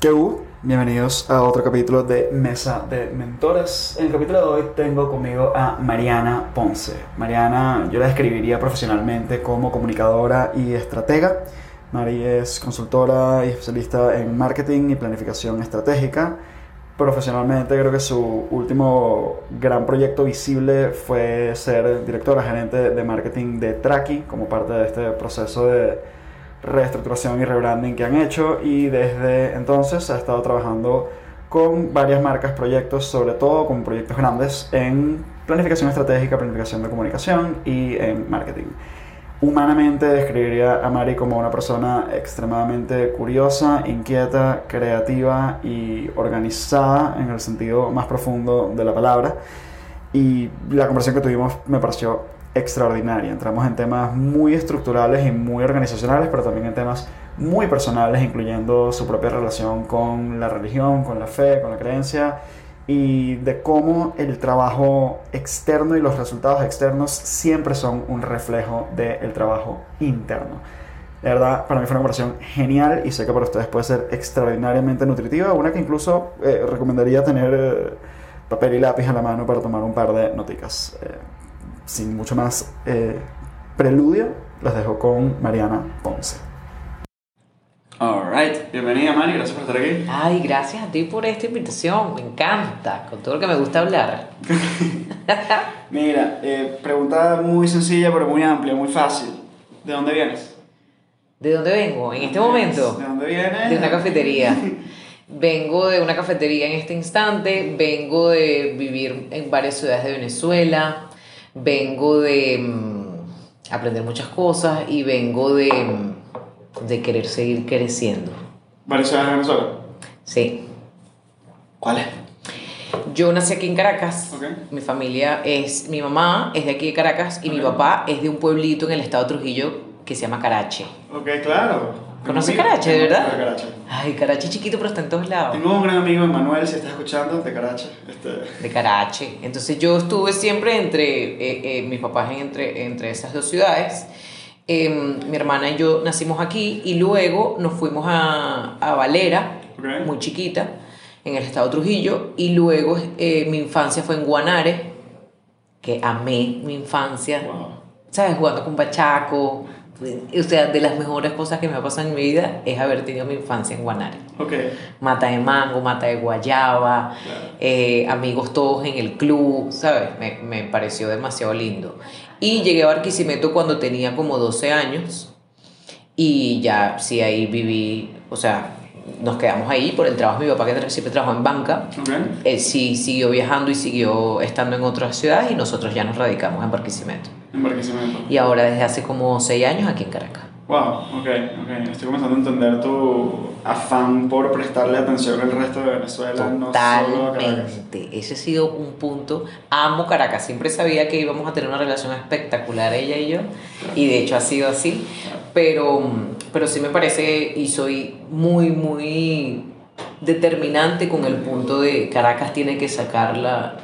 ¿Qué hubo? Bienvenidos a otro capítulo de Mesa de Mentores. En el capítulo de hoy tengo conmigo a Mariana Ponce. Mariana, yo la describiría profesionalmente como comunicadora y estratega. Mari es consultora y especialista en marketing y planificación estratégica. Profesionalmente creo que su último gran proyecto visible fue ser directora gerente de marketing de Traki como parte de este proceso de reestructuración y rebranding que han hecho y desde entonces ha estado trabajando con varias marcas, proyectos, sobre todo con proyectos grandes en planificación estratégica, planificación de comunicación y en marketing. Humanamente describiría a Mari como una persona extremadamente curiosa, inquieta, creativa y organizada en el sentido más profundo de la palabra. Y la conversación que tuvimos me pareció extraordinaria. Entramos en temas muy estructurales y muy organizacionales, pero también en temas muy personales, incluyendo su propia relación con la religión, con la fe, con la creencia y de cómo el trabajo externo y los resultados externos siempre son un reflejo del trabajo interno. La verdad, para mí fue una conversación genial y sé que para ustedes puede ser extraordinariamente nutritiva, una que incluso eh, recomendaría tener eh, papel y lápiz a la mano para tomar un par de noticas. Eh, sin mucho más eh, preludio, los dejo con Mariana Ponce. Alright, bienvenida Mari, gracias por estar aquí. Ay, gracias a ti por esta invitación, me encanta, con todo lo que me gusta hablar. Mira, eh, pregunta muy sencilla pero muy amplia, muy fácil. ¿De dónde vienes? ¿De dónde vengo en este momento? ¿De dónde vienes? De una cafetería. vengo de una cafetería en este instante, vengo de vivir en varias ciudades de Venezuela, vengo de mm, aprender muchas cosas y vengo de, mm, de querer seguir creciendo. ¿Varias ciudades de Venezuela? Sí. ¿Cuáles? Yo nací aquí en Caracas. Mi familia es. Mi mamá es de aquí de Caracas y mi papá es de un pueblito en el estado de Trujillo que se llama Carache. Ok, claro. ¿Conoces Carache, de verdad? Carache. Ay, Carache chiquito, pero está en todos lados. Tengo un gran amigo, Manuel, si estás escuchando, de Carache. Este... De Carache. Entonces yo estuve siempre entre, eh, eh, mis papás entre, entre esas dos ciudades. Em, mi hermana y yo nacimos aquí y luego nos fuimos a, a Valera, muy chiquita, en el estado de Trujillo. Y luego eh, mi infancia fue en Guanare, que amé mi infancia. ¿Sabes? Jugando con Pachaco o sea, de las mejores cosas que me ha pasado en mi vida es haber tenido mi infancia en Guanare. Okay. Mata de mango, mata de guayaba, eh, amigos todos en el club, ¿sabes? Me, me, pareció demasiado lindo. Y llegué a Barquisimeto cuando tenía como 12 años y ya sí ahí viví, o sea, nos quedamos ahí por el trabajo de mi papá que siempre trabajó en banca. Él sí siguió viajando y siguió estando en otras ciudades y nosotros ya nos radicamos en Barquisimeto. En Barquisimeto. Y ahora desde hace como seis años aquí en Caracas. Wow, ok, ok. Estoy comenzando a entender tu afán por prestarle atención al resto de Venezuela, Totalmente. Ese ha sido un punto. Amo Caracas. Siempre sabía que íbamos a tener una relación espectacular ella y yo. Y de hecho ha sido así. Pero, pero sí me parece y soy muy, muy determinante con el punto de Caracas tiene que sacar la,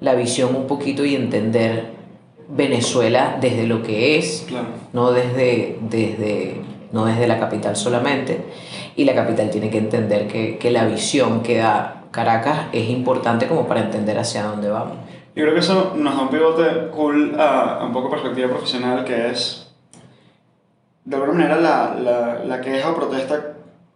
la visión un poquito y entender Venezuela desde lo que es, no, desde, desde, no desde la capital solamente. Y la capital tiene que entender que, que, la visión que da Caracas es importante como para entender hacia dónde vamos. Yo creo que eso nos da un pivote cool a, a un poco perspectiva profesional, que es, de alguna manera, la, la, la queja o protesta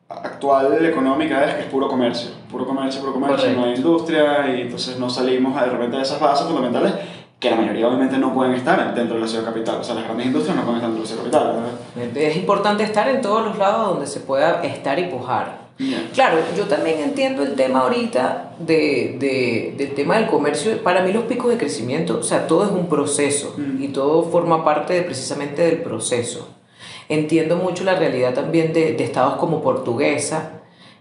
actual económica es que es puro comercio, puro comercio, puro comercio, no hay industria y entonces no salimos de repente de esas bases fundamentales que la mayoría obviamente no pueden estar dentro de la ciudad capital. O sea, las grandes industrias no pueden estar dentro de la ciudad capital. Es importante estar en todos los lados donde se pueda estar y pujar. Claro, yo también entiendo el tema ahorita de, de, del tema del comercio. Para mí los picos de crecimiento, o sea, todo es un proceso mm. y todo forma parte de, precisamente del proceso. Entiendo mucho la realidad también de, de estados como Portuguesa,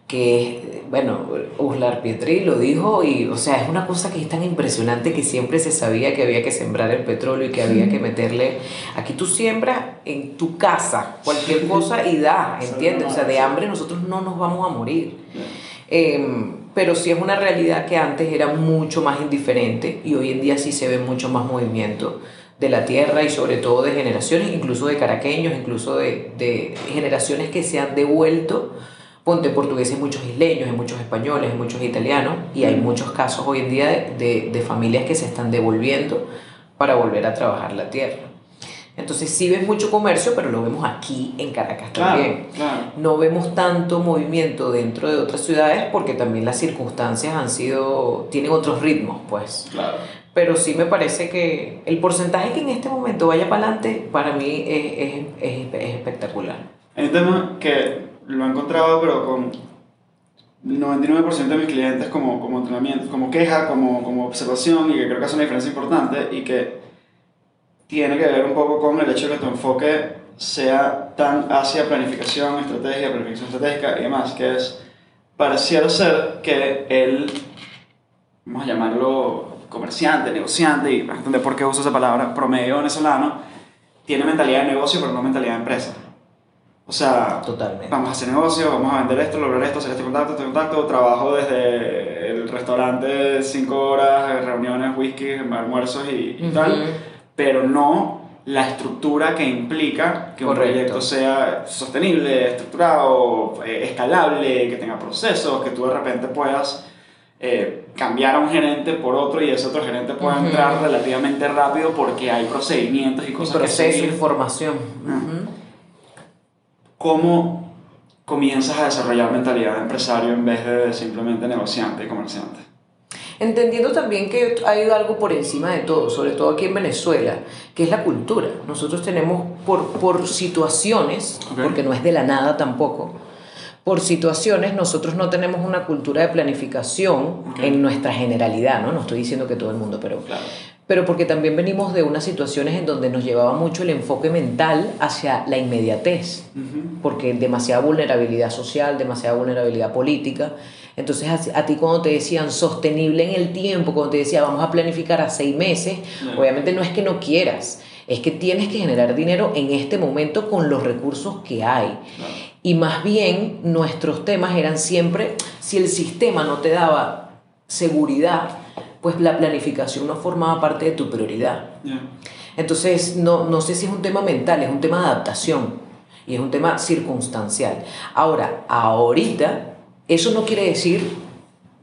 que bueno, Uslar Pietri lo dijo y, o sea, es una cosa que es tan impresionante que siempre se sabía que había que sembrar el petróleo y que había que meterle, aquí tú siembras en tu casa cualquier cosa y da, ¿entiendes? O sea, de hambre nosotros no nos vamos a morir. Em, pero sí es una realidad que antes era mucho más indiferente y hoy en día sí se ve mucho más movimiento de la tierra y sobre todo de generaciones, incluso de caraqueños, incluso de, de generaciones que se han devuelto ponte portugués hay muchos isleños, hay muchos españoles, hay muchos italianos y hay muchos casos hoy en día de, de, familias que se están devolviendo para volver a trabajar la tierra. Entonces sí ves mucho comercio, pero lo vemos aquí en Caracas también. No vemos tanto movimiento dentro de otras ciudades porque también las circunstancias han sido, tienen otros ritmos, pues. Claro. Pero sí me parece que el porcentaje que en este momento vaya para adelante, para mí es, es, es espectacular. Hay un tema que lo he encontrado, pero con 99% de mis clientes como, como entrenamiento, como queja, como, como observación, y que creo que hace una diferencia importante y que tiene que ver un poco con el hecho de que tu enfoque sea tan hacia planificación, estrategia, planificación estratégica y demás, que es, pareciera ser que el, vamos a llamarlo comerciante, negociante, y entender por qué uso esa palabra, promedio venezolano, tiene mentalidad de negocio, pero no mentalidad de empresa. O sea, vamos a hacer negocio, vamos a vender esto, lograr esto, hacer este contacto, este contacto, trabajo desde el restaurante 5 horas, reuniones, whisky, almuerzos y, tal, pero no la estructura que implica que un proyecto sea sostenible, estructurado, eh, escalable, que tenga procesos, que tú de repente puedas eh, cambiar a un gerente por otro y ese otro gerente pueda entrar relativamente rápido porque hay procedimientos y cosas que seguir. información. ¿Cómo comienzas a desarrollar mentalidad de empresario en vez de simplemente negociante y comerciante? Entendiendo también que hay algo por encima de todo, sobre todo aquí en Venezuela, que es la cultura. Nosotros tenemos por, por situaciones, porque no es de la nada tampoco, por situaciones nosotros no tenemos una cultura de planificación en nuestra generalidad, ¿no? No estoy diciendo que todo el mundo, pero claro pero porque también venimos de unas situaciones en donde nos llevaba mucho el enfoque mental hacia la inmediatez, porque demasiada vulnerabilidad social, demasiada vulnerabilidad política. Entonces a, ti cuando te decían sostenible en el tiempo, cuando te decía vamos a planificar a seis meses, obviamente no es que no quieras, es que tienes que generar dinero en este momento con los recursos que hay. Y más bien nuestros temas eran siempre, si el sistema no te daba seguridad, pues la planificación no formaba parte de tu prioridad. Entonces, no, no sé si es un tema mental, es un tema de adaptación y es un tema circunstancial. Ahora, ahorita, eso no quiere decir,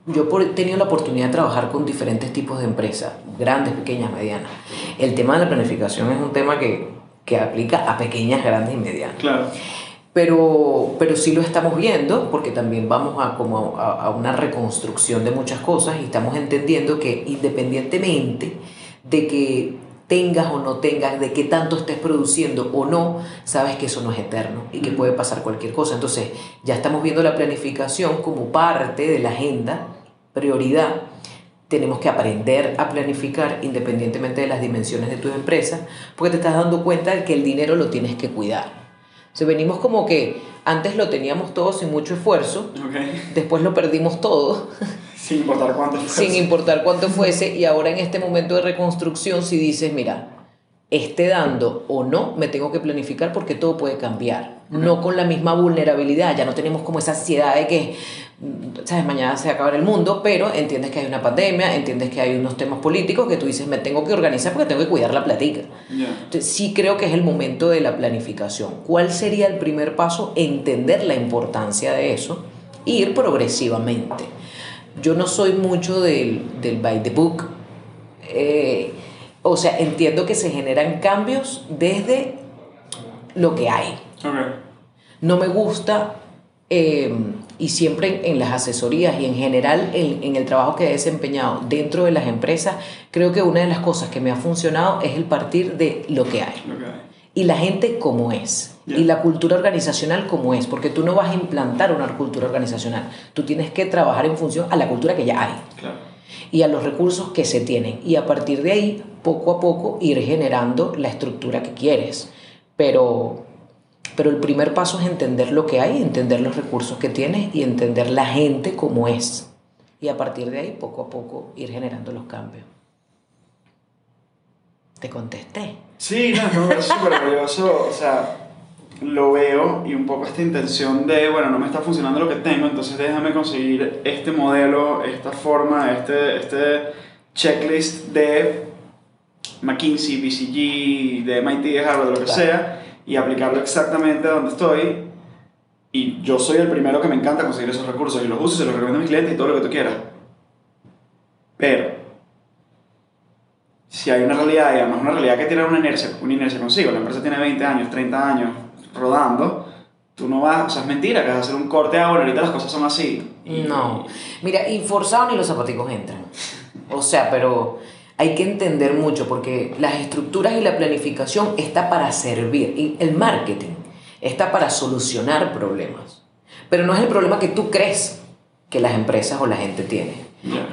yo he tenido la oportunidad de trabajar con diferentes tipos de empresas, grandes, pequeñas, medianas. El tema de la planificación es un tema que, que aplica a pequeñas, grandes y medianas. Claro pero, pero sí lo estamos viendo porque también vamos a, como a, una reconstrucción de muchas cosas y estamos entendiendo que independientemente de que tengas o no tengas, de qué tanto estés produciendo o no, sabes que eso no es eterno y que puede pasar cualquier cosa. Entonces ya estamos viendo la planificación como parte de la agenda, prioridad. Tenemos que aprender a planificar independientemente de las dimensiones de tu empresa, porque te estás dando cuenta de que el dinero lo tienes que cuidar o venimos como que antes lo teníamos todo sin mucho esfuerzo, después lo perdimos todo. Sin importar cuánto fuese. Sin importar cuánto fuese, y ahora en este momento de reconstrucción, si dices, mira, esté dando o no, me tengo que planificar porque todo puede cambiar. No con la misma vulnerabilidad, ya no tenemos como esa ansiedad de que sabes, mañana se acaba el mundo, pero entiendes que hay una pandemia, entiendes que hay unos temas políticos que tú dices, me tengo que organizar porque tengo que cuidar la platica. Entonces, sí creo que es el momento de la planificación. ¿Cuál sería el primer paso? Entender la importancia de eso e ir progresivamente. Yo no soy mucho del, del by the book. Eh, o sea, entiendo que se generan cambios desde lo que hay. No me gusta eh, y siempre en, las asesorías y en general en, el trabajo que he desempeñado dentro de las empresas, creo que una de las cosas que me ha funcionado es el partir de lo que hay. Y la gente como es. Y la cultura organizacional como es. Porque tú no vas a implantar una cultura organizacional. Tú tienes que trabajar en función a la cultura que ya hay. Y a los recursos que se tienen. Y a partir de ahí, poco a poco, ir generando la estructura que quieres. Pero pero el primer paso es entender lo que hay, entender los recursos que tienes y entender la gente como es. Y a partir de ahí, poco a poco, ir generando los cambios. ¿Te contesté? Sí, no, es súper valioso. O sea, lo veo y un poco esta intención de, bueno, no me está funcionando lo que tengo, entonces déjame conseguir este modelo, esta forma, este, este checklist de McKinsey, BCG, de MIT, de Harvard, de lo que sea y aplicarlo exactamente donde estoy Y yo soy el primero que me encanta conseguir esos recursos y los uso y se los recomiendo a mis clientes y todo lo que tú quieras. Pero, si hay una realidad, y además una realidad que tiene una inercia, una inercia consigo, la empresa tiene 20 años, 30 años rodando, tú no vas, o sea, es mentira que vas a hacer un corte ahora, ahorita las cosas son así. No, mira, y forzado ni los zapaticos entran. O sea, pero hay que entender mucho porque las estructuras y la planificación está para servir, y el marketing está para solucionar problemas. Pero no es el problema que tú crees que las empresas o la gente tiene.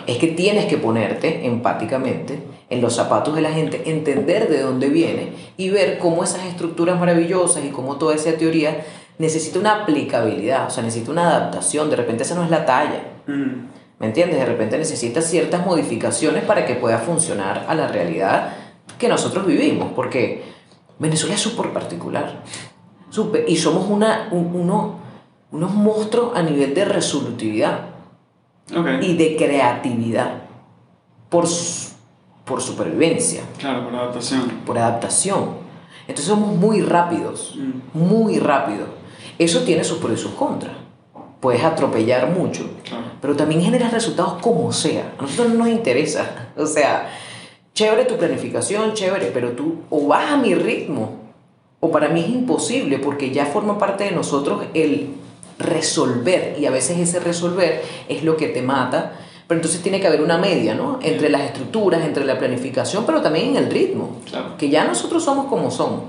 Es que tienes que ponerte empáticamente en los zapatos de la gente, entender de dónde viene y ver cómo esas estructuras maravillosas y cómo toda esa teoría necesita una aplicabilidad, o sea, necesita una adaptación, de repente esa no es la talla. Mm. ¿Me entiendes? De repente necesita ciertas modificaciones para que pueda funcionar a la realidad que nosotros vivimos, porque Venezuela es súper particular. Súper- y somos una, un- uno- unos monstruos a nivel de resolutividad Ok. y de creatividad por, por supervivencia, Claro, por adaptación. por adaptación. Entonces somos muy rápidos, Mm. muy rápidos. Eso tiene sus pros y sus contras. Puedes atropellar mucho, Claro. pero también generas resultados como sea. A nosotros no nos interesa. O sea, chévere tu planificación, chévere, pero tú o vas a mi ritmo, o para mí es imposible porque ya forma parte de nosotros el resolver, y a veces ese resolver es lo que te mata. Pero entonces tiene que haber una media, ¿no? Entre las estructuras, entre la planificación, pero también en el ritmo. Claro. Que ya nosotros somos como somos.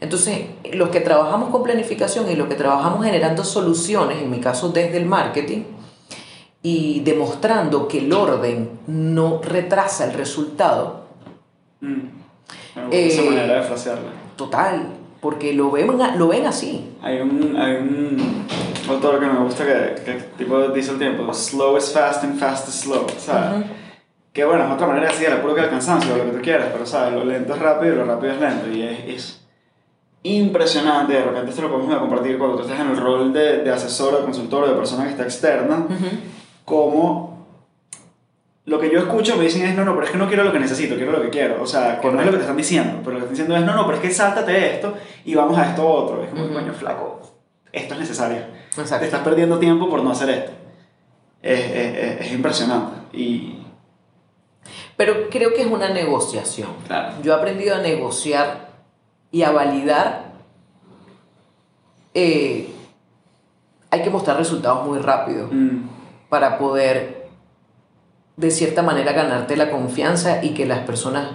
Entonces, los que trabajamos con planificación y los que trabajamos generando soluciones, en mi caso desde el marketing, y demostrando que el orden no retrasa el resultado, Mm. Me gusta esa Eh, manera de frasearla. total, porque lo ven, lo ven así. Hay un, hay un autor que me gusta que, que tipo dice el tiempo, slow is fast and fast is slow, ¿sabes? Que bueno, es otra manera de decir, puro que el cansancio, lo que tú quieras, pero ¿sabes? Lo lento es rápido y lo rápido es lento. Y es, es impresionante, de repente esto lo podemos compartir cuando tú estás en el rol de, de asesor o consultor o de persona que está externa, como lo que yo escucho me dicen es, no, no, pero es que no quiero lo que necesito, quiero lo que quiero. O sea, que no es lo que te están diciendo, pero lo que te están diciendo es, no, no, pero es que sáltate esto y vamos a esto otro. Es como, coño, flaco, esto es necesario. Te Exacto. estás perdiendo tiempo por no hacer esto. Es, es- es- es impresionante. Y, Pero creo que es una negociación. claro, Yo he aprendido a negociar y a validar. eh, hay que mostrar resultados muy rápido mm, para poder, de cierta manera, ganarte la confianza y que las personas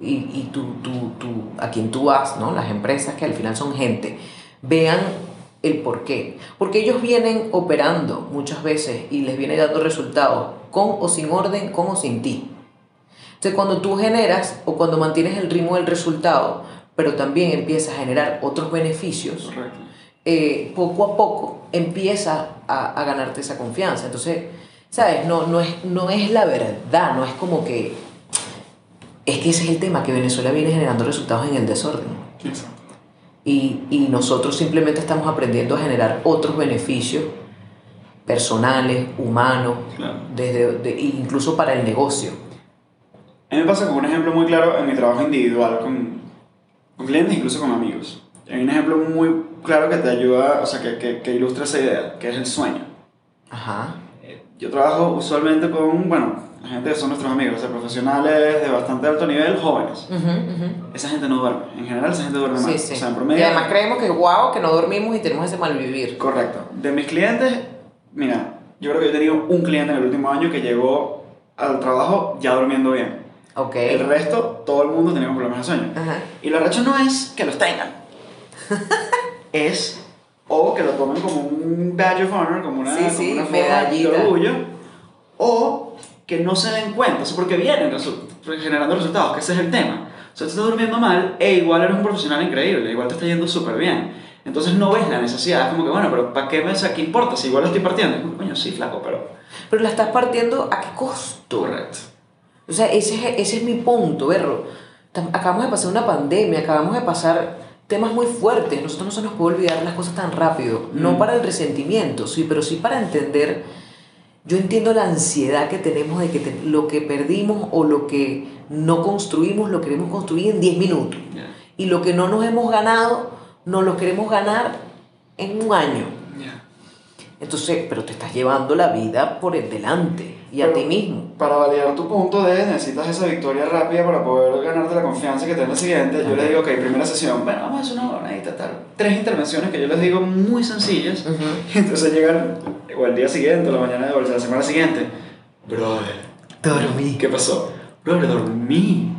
y, y tú, tú- tú- a quien tú vas, ¿no? las empresas que al final son gente, vean el por qué. Porque ellos vienen operando muchas veces y les viene dando resultados con o sin orden, con o sin ti. Entonces, cuando tú generas o cuando mantienes el ritmo del resultado, pero también empiezas a generar otros beneficios, eh, poco a poco empieza a, a ganarte esa confianza. Entonces, ¿sabes? No, no, es, no es la verdad, no es como que... Es que ese es el tema, que Venezuela viene generando resultados en el desorden. Y, y nosotros simplemente estamos aprendiendo a generar otros beneficios personales, humanos, Claro. desde, de- incluso para el negocio. A mí me pasa con un ejemplo muy claro en mi trabajo individual con, con clientes, incluso con amigos. Hay un ejemplo muy claro que te ayuda, o sea, que, que, que ilustra esa idea, que es el sueño. Ajá. Eh, Yo trabajo usualmente con, bueno, la gente que son nuestros amigos, o sea, profesionales de bastante alto nivel, jóvenes. Ujú, ujú. Esa gente no duerme. En general, esa gente duerme mal. Sí, sí. O sea, en y promedio. además creemos que guau, que no dormimos y tenemos ese malvivir. Correcto. De mis clientes, mira, yo creo que yo he tenido un cliente en el último año que llegó al trabajo ya durmiendo bien. Ok. El resto, todo el mundo tenía problemas de sueño. Ajá. Y lo arrecho no es que los tengan. es o que lo tomen como un badge of honor, como una, Sí, como sí, una forma de orgullo, o que no se den cuenta, eso porque vienen resu- generando resultados, que ese es el tema. O sea, tú estás durmiendo mal e igual eres un profesional increíble, igual te está yendo súper bien. Entonces no ves la necesidad, es como que, bueno, pero ¿para qué me o sea, ¿Qué importa? Si igual lo estoy partiendo. Es como, coño, sí, flaco, pero... Pero la estás partiendo a qué costo. Sea, ese es, ese es mi punto, Berro. Acabamos de pasar una pandemia, acabamos de pasar temas muy fuertes. Nosotros no se nos puede olvidar las cosas tan rápido. No Mm. para el resentimiento, sí, pero sí para entender. Yo entiendo la ansiedad que tenemos de que te- lo que perdimos o lo que no construimos lo queremos construir en 10 minutos. Y lo que no nos hemos ganado, nos lo queremos ganar en un año. Ya. Entonces, pero te estás llevando la vida por el delante y a ti mismo. Para validar tu punto de necesitas esa victoria rápida para poder ganarte la confianza que te la siguiente, yo les digo, ok, primera sesión, bueno, vamos a hacer una hora, tal. Tres intervenciones que yo les digo muy sencillas. Entonces llegan, o el día siguiente, o la mañana de la semana siguiente, brother, dormí. ¿Qué pasó? Brother, dormí.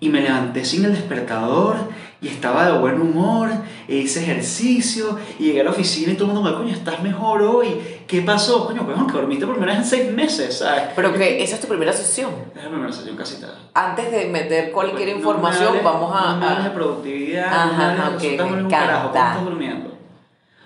Y me levanté sin el despertador y estaba de buen humor, e hice ejercicio, y llegué a la oficina y todo el mundo me coño, estás mejor hoy, ¿qué pasó? Coño, pues que dormiste por primera vez en seis meses, ¿sabes? Pero que esa es tu primera sesión. Es la primera sesión casi tal. Antes de meter cualquier información, vamos a... No me de productividad, Ajá, no me okay, me encanta. estás durmiendo?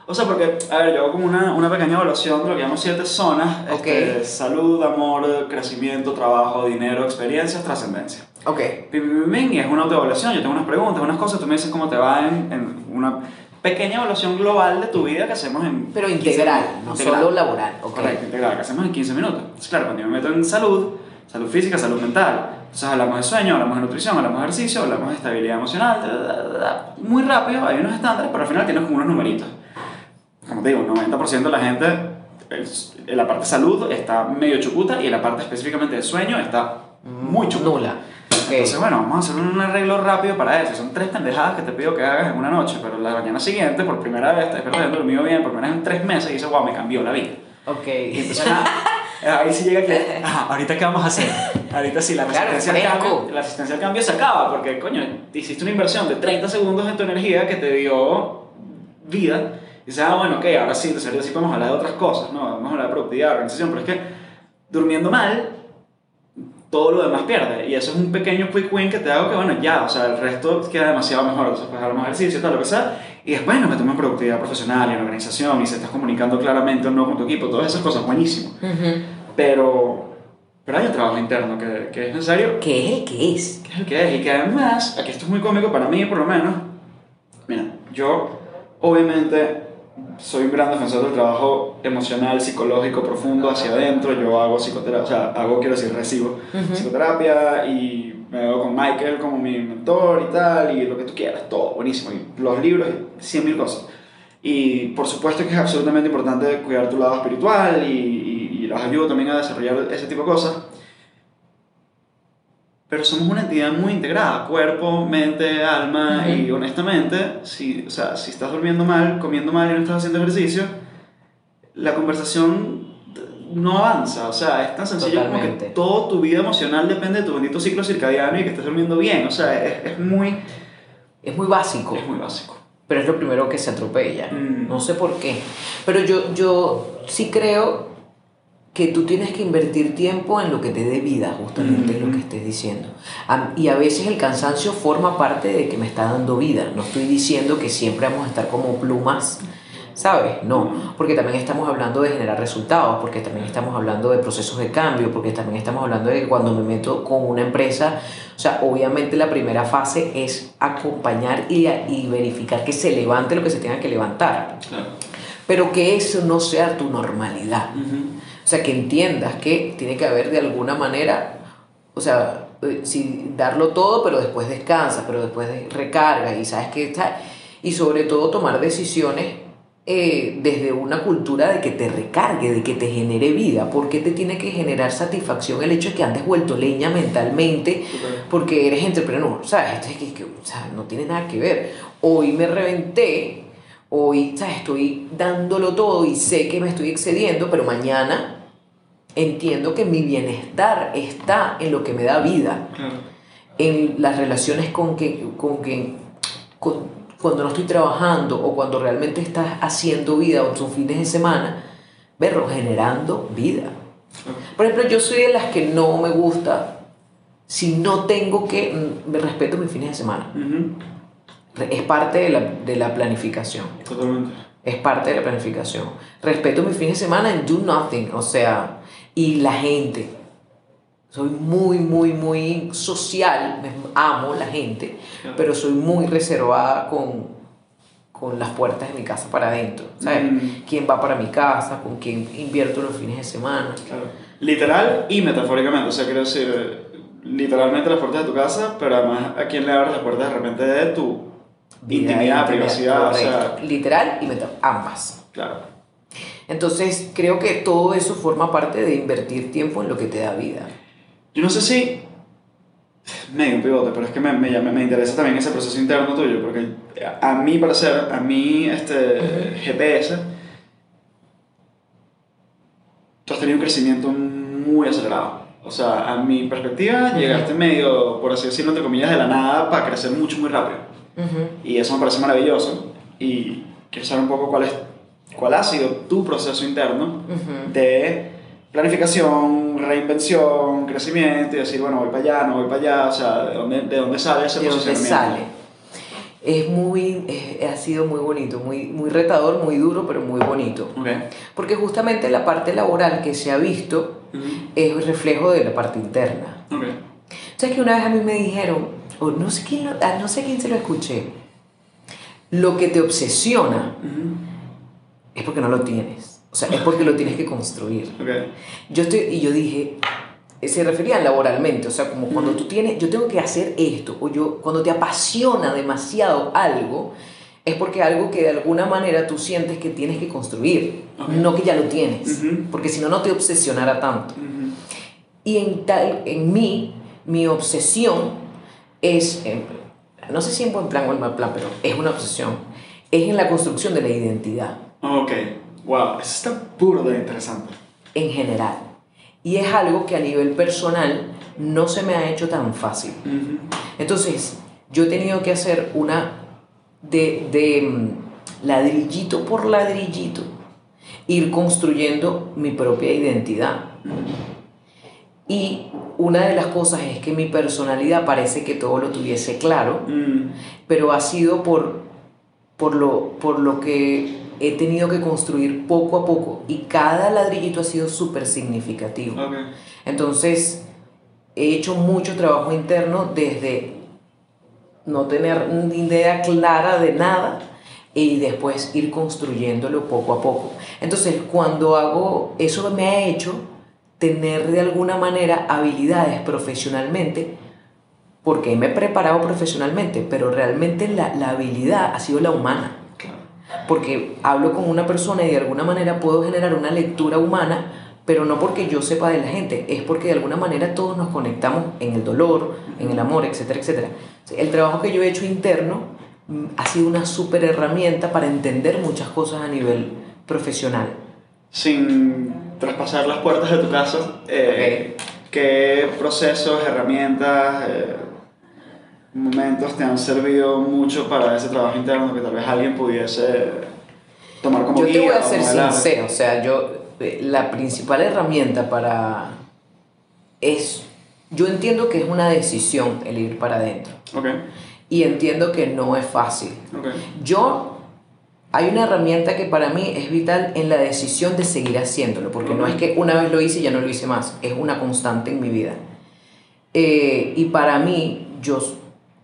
O sea, porque, a ver, yo hago como una, una pequeña evaluación de lo que llamo siete zonas. Okay. Este, salud, amor, crecimiento, trabajo, dinero, experiencias, trascendencia. Ok. Y es una autoevaluación, yo tengo unas preguntas, unas cosas, tú me dices cómo te va en, en una pequeña evaluación global de tu vida que hacemos en... Pero integral, no solo laboral. Okay. Correcto, integral, que hacemos en 15 minutos. Entonces, claro, cuando yo me meto en salud, salud física, salud mental, entonces hablamos de sueño, hablamos de nutrición, hablamos de ejercicio, hablamos de estabilidad emocional, muy rápido, hay unos estándares, pero al final tienes como unos numeritos. Como te digo, un 90% de la gente en la parte de salud está medio chuputa y en la parte específicamente de sueño está muy chuputa. Nula. Entonces, bueno, vamos a hacer un arreglo rápido para eso. Son tres pendejadas que te pido que hagas en una noche, pero la mañana siguiente, por primera vez, te despiertas dormido bien, por primera vez en tres meses, y dices, wow, me cambió la vida. Ok. Y entonces, ahí sí llega que, ahorita qué vamos a hacer. Ahorita sí, la resistencia, al cambio, la resistencia al cambio se acaba, porque, coño, hiciste una inversión de 30 segundos en tu energía que te dio vida. Y dices, ah, bueno, ok, ahora sí, entonces ahorita sí podemos hablar de otras cosas, ¿no? Vamos a hablar de productividad, organización, pero es que durmiendo mal todo lo demás pierde. Y eso es un pequeño quick win que te hago que, bueno, ya, o sea, el resto queda demasiado mejor. Entonces, pues, hacer más ejercicio, tal, lo que sea. Y después nos metemos en productividad profesional y en organización y se estás comunicando claramente o no con tu equipo. Todas esas cosas, buenísimo. Pero, pero hay un trabajo interno que, que, es necesario. ¿Qué es el que es? ¿Qué es el que es? Y que además, aquí esto es muy cómico para mí, por lo menos. Mira, yo, obviamente, soy un gran defensor del trabajo emocional, psicológico, profundo hacia adentro. Yo hago psicoterapia, o sea, hago, quiero decir, recibo psicoterapia y me veo con Michael como mi mentor y tal, y lo que tú quieras, todo, buenísimo. Y los libros, cien mil cosas. Y por supuesto que es absolutamente importante cuidar tu lado espiritual y, y, y los ayudo también a desarrollar ese tipo de cosas pero somos una entidad muy integrada, cuerpo, mente, alma, y honestamente, si, o sea, si estás durmiendo mal, comiendo mal y no estás haciendo ejercicio, la conversación no avanza, o sea, es tan sencillo como que toda tu vida emocional depende de tu bendito ciclo circadiano y que estés durmiendo bien, o sea, es, es muy... Es muy básico. Es muy básico. Pero es lo primero que se atropella. Mm. No sé por qué. Pero yo, yo sí creo que tú tienes que invertir tiempo en lo que te dé vida, justamente es lo que estés diciendo. Y a veces el cansancio forma parte de que me está dando vida. No estoy diciendo que siempre vamos a estar como plumas, ¿sabes? No, porque también estamos hablando de generar resultados, porque también estamos hablando de procesos de cambio, porque también estamos hablando de que cuando me meto con una empresa, o sea, obviamente la primera fase es acompañar y, y verificar que se levante lo que se tenga que levantar. Pero que eso no sea tu normalidad. O sea, que entiendas que tiene que haber de alguna manera, o sea, eh, si darlo todo, pero después descansa, pero después recarga y sabes que está. Y sobre todo tomar decisiones eh, desde una cultura de que te recargue, de que te genere vida. ¿Por qué te tiene que generar satisfacción el hecho de que andes vuelto leña mentalmente? Porque eres entrepreneur, ¿sabes? Esto es que, que o sea, no tiene nada que ver. Hoy me reventé hoy estoy dándolo todo y sé que me estoy excediendo, pero mañana entiendo que mi bienestar está en lo que me da vida, en las relaciones con que, con que cuando no estoy trabajando o cuando realmente estás haciendo vida o tus fines de semana, verlo generando vida. Por ejemplo, yo soy de las que no me gusta si no tengo que, mm, me respeto mis fines de semana es parte de la, de la planificación. Totalmente. Es parte de la planificación. Respeto mis fines de semana en do nothing, o sea, y la gente. Soy muy, muy, muy social, amo la gente, pero soy muy reservada con, con las puertas de mi casa para adentro. ¿Sabes? Mm. ¿Quién va para mi casa? ¿Con quién invierto los fines de semana? Claro. Literal y metafóricamente. O sea, quiero decir, literalmente las puertas de tu casa, pero además a quién le abres las puertas de repente de tu intimidad, privacidad, o sea, literal y meto ambas. Claro. Entonces creo que todo eso forma parte de invertir tiempo en lo que te da vida. Yo no sé si medio un pivote, pero es que me, me, me, interesa también ese proceso interno tuyo, porque a mí parecer, a mí este GPS, tú has tenido un crecimiento muy acelerado. O sea, a mi perspectiva, llegaste medio, por así decirlo, entre comillas, de la nada para crecer mucho, muy rápido. Y eso me parece maravilloso. Y quiero saber un poco cuál, es, cuál ha sido tu proceso interno de planificación, reinvención, crecimiento y decir, bueno, voy para allá, no voy para allá, o sea, ¿de dónde, de dónde sale ese ¿De dónde sale? Es muy, ha sido muy bonito, muy, muy retador, muy duro, pero muy bonito. Okay. Porque justamente la parte laboral que se ha visto es el reflejo de la parte interna. Okay. ¿Sabes que una vez a mí me dijeron, o no sé quién, no sé quién se lo escuché, lo que te obsesiona es porque no lo tienes. O sea, es porque lo tienes que construir. Yo estoy, y yo dije, se refería laboralmente, o sea, como cuando tú tienes, yo tengo que hacer esto, o yo, cuando te apasiona demasiado algo, es porque algo que de alguna manera tú sientes que tienes que construir, no que ya lo tienes, porque si no, no te obsesionara tanto. Y en, tal, en mí, mi obsesión es, no sé si en buen plan o en mal plan, pero es una obsesión, es en la construcción de la identidad. Ok. Wow, eso está puro de interesante. En general. Y es algo que a nivel personal no se me ha hecho tan fácil. Entonces, yo he tenido que hacer una de, de mm, ladrillito por ladrillito, ir construyendo mi propia identidad. Y una de las cosas es que mi personalidad parece que todo lo tuviese claro, mm. pero ha sido por, por, lo, por lo que he tenido que construir poco a poco y cada ladrillito ha sido súper significativo. Entonces, he hecho mucho trabajo interno desde no tener ni idea clara de nada y después ir construyéndolo poco a poco. Entonces, cuando hago eso me ha hecho tener de alguna manera habilidades profesionalmente porque me he preparado profesionalmente, pero realmente la, la habilidad ha sido la humana porque hablo con una persona y de alguna manera puedo generar una lectura humana, pero no porque yo sepa de la gente, es porque de alguna manera todos nos conectamos en el dolor, en el amor, etcétera, etcétera. El trabajo que yo he hecho interno mm, ha sido una súper herramienta para entender muchas cosas a nivel profesional. Sin traspasar las puertas de tu casa, eh, ¿qué procesos, herramientas, eh, momentos te han servido mucho para ese trabajo interno que tal vez alguien pudiese tomar como yo guía? Yo te voy a ser sincero, o sea, yo, eh, la principal herramienta para es, yo entiendo que es una decisión el ir para adentro. Okay. Y entiendo que no es fácil. Okay. Yo, hay una herramienta que para mí es vital en la decisión de seguir haciéndolo, porque no es que una vez lo hice y ya no lo hice más, es una constante en mi vida. Eh, y para mí, yo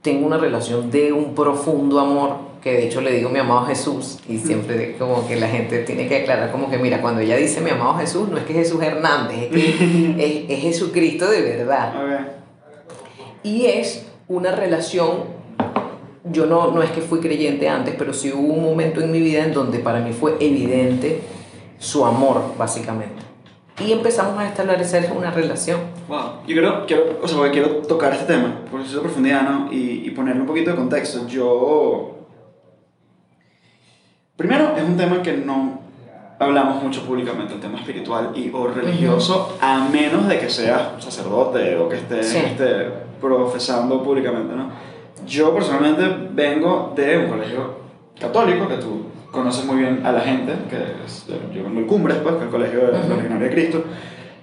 tengo una relación de un profundo amor, que de hecho le digo mi amado Jesús, y siempre como que la gente tiene que aclarar como que, mira, cuando ella dice mi amado Jesús, no es que Jesús Hernández, es que es, Jesucristo de verdad. Y es una relación, yo no, no es que fui creyente antes, pero sí hubo un momento en mi vida en donde para mí fue evidente su amor, básicamente y empezamos a establecer una relación. Wow, yo quiero, quiero, o sea, quiero tocar este tema, por eso de profundidad, ¿no? Y, y ponerle un poquito de contexto. Yo. Primero, es un tema que no hablamos mucho públicamente, el tema espiritual y o religioso, a menos de que seas sacerdote o que estés este, profesando públicamente, ¿no? Yo personalmente vengo de un colegio católico, que tú conoces muy bien a la gente, que es, yo vengo del Cumbres, pues, que es el colegio de la Legionaria de Cristo.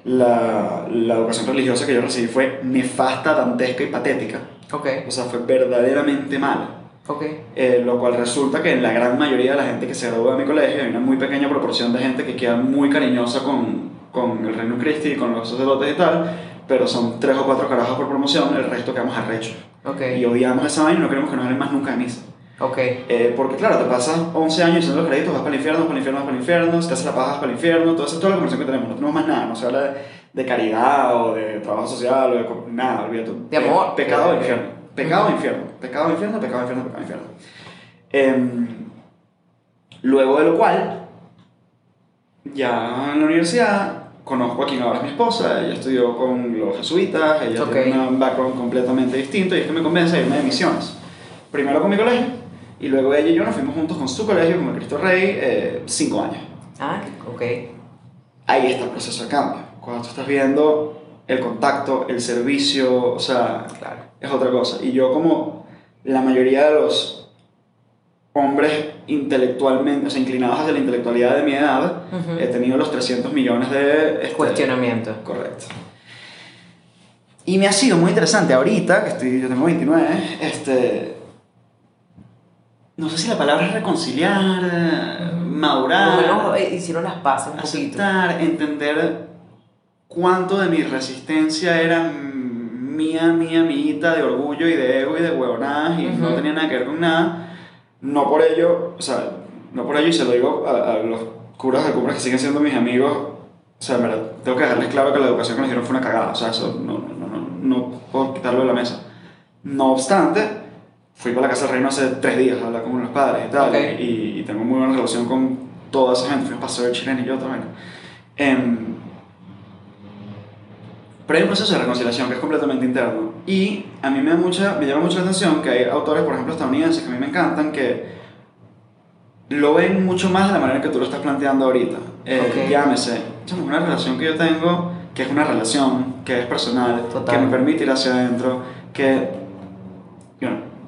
La, la, educación religiosa que yo recibí fue nefasta, dantesca y patética. Okay. O sea, fue verdaderamente mala. Okay. Eh, lo cual resulta que en la gran mayoría de la gente que se gradúa de mi colegio hay una muy pequeña proporción de gente que queda muy cariñosa con, con el Reino Cristo y con los sacerdotes y tal, pero son tres o cuatro carajos por promoción, el resto quedamos arrechos. Okay. Y odiamos esa vaina y no queremos que nos hablen más nunca de misa. Ok. Eh, porque claro, te pasas 11 años diciendo los créditos, vas para el infierno, para el infierno, vas para el infierno, si te haces la paja, vas para el infierno, todo eso es toda la conversación que tenemos, no tenemos más nada, no se habla de, de caridad o de trabajo social o de nada, olvídate. De amor. pecado de infierno, pecado infierno, pecado infierno, pecado infierno, pecado infierno. luego de lo cual, ya en la universidad conozco a quien ahora es mi esposa, ella estudió con los jesuitas, ella tiene un background completamente distinto y es que me convence a irme de misiones. Primero con mi colegio y luego ella y yo nos fuimos juntos con su colegio, con el Cristo Rey, eh, cinco años. Ah, ok. Ahí está el proceso de cambio. Cuando tú estás viendo el contacto, el servicio, o sea, claro. es otra cosa. Y yo como la mayoría de los hombres intelectualmente, o sea, inclinados hacia la intelectualidad de mi edad, he tenido los 300 millones de... Este, Cuestionamientos. Correcto. Y me ha sido muy interesante ahorita, que estoy, yo tengo 29, este... No sé si la palabra es reconciliar, madurar... Lo hicieron las paces un aceptar, entender cuánto de mi resistencia era mía, mía, mía, de orgullo y de ego y de huevonadas y no tenía nada que ver con nada. No por ello, o sea, no por ello, y se lo digo a, los curas de cumbres que siguen siendo mis amigos, o sea, me tengo que dejarles claro que la educación que nos dieron fue una cagada, o sea, eso no, no, no, no puedo quitarlo de la mesa. No obstante, fui para la Casa del Reino hace tres días a hablar con unos padres y tal, y, y, tengo muy buena relación con toda esa gente, fui a paseo de chileno y yo también. Eh, pero hay un proceso de reconciliación que es completamente interno. Y a mí me, da mucha, me llama mucho la atención que hay autores, por ejemplo, estadounidenses, que a mí me encantan, que lo ven mucho más de la manera que tú lo estás planteando ahorita. Eh, Llámese, una relación que yo tengo, que es una relación, que es personal, que me permite ir hacia adentro, que...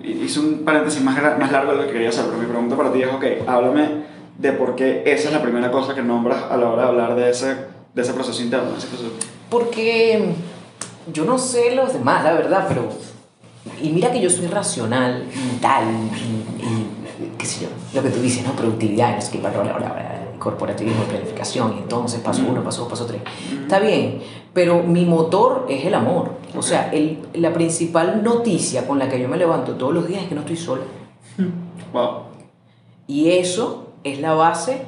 Hice un paréntesis más, más largo de lo que quería hacer, pero mi pregunta para ti es, ok, háblame de por qué esa es la primera cosa que nombras a la hora de hablar de ese, de ese proceso interno, ese proceso porque yo no sé los demás, la verdad, pero... Y mira que yo soy racional y tal, y, qué sé yo, lo que tú dices, ¿no? Productividad, es que corporativismo, planificación, y entonces paso uno, paso dos, paso tres. Está bien, pero mi motor es el amor. O sea, el, la principal noticia con la que yo me levanto todos los días es que no estoy sola. Wow. Y eso es la base,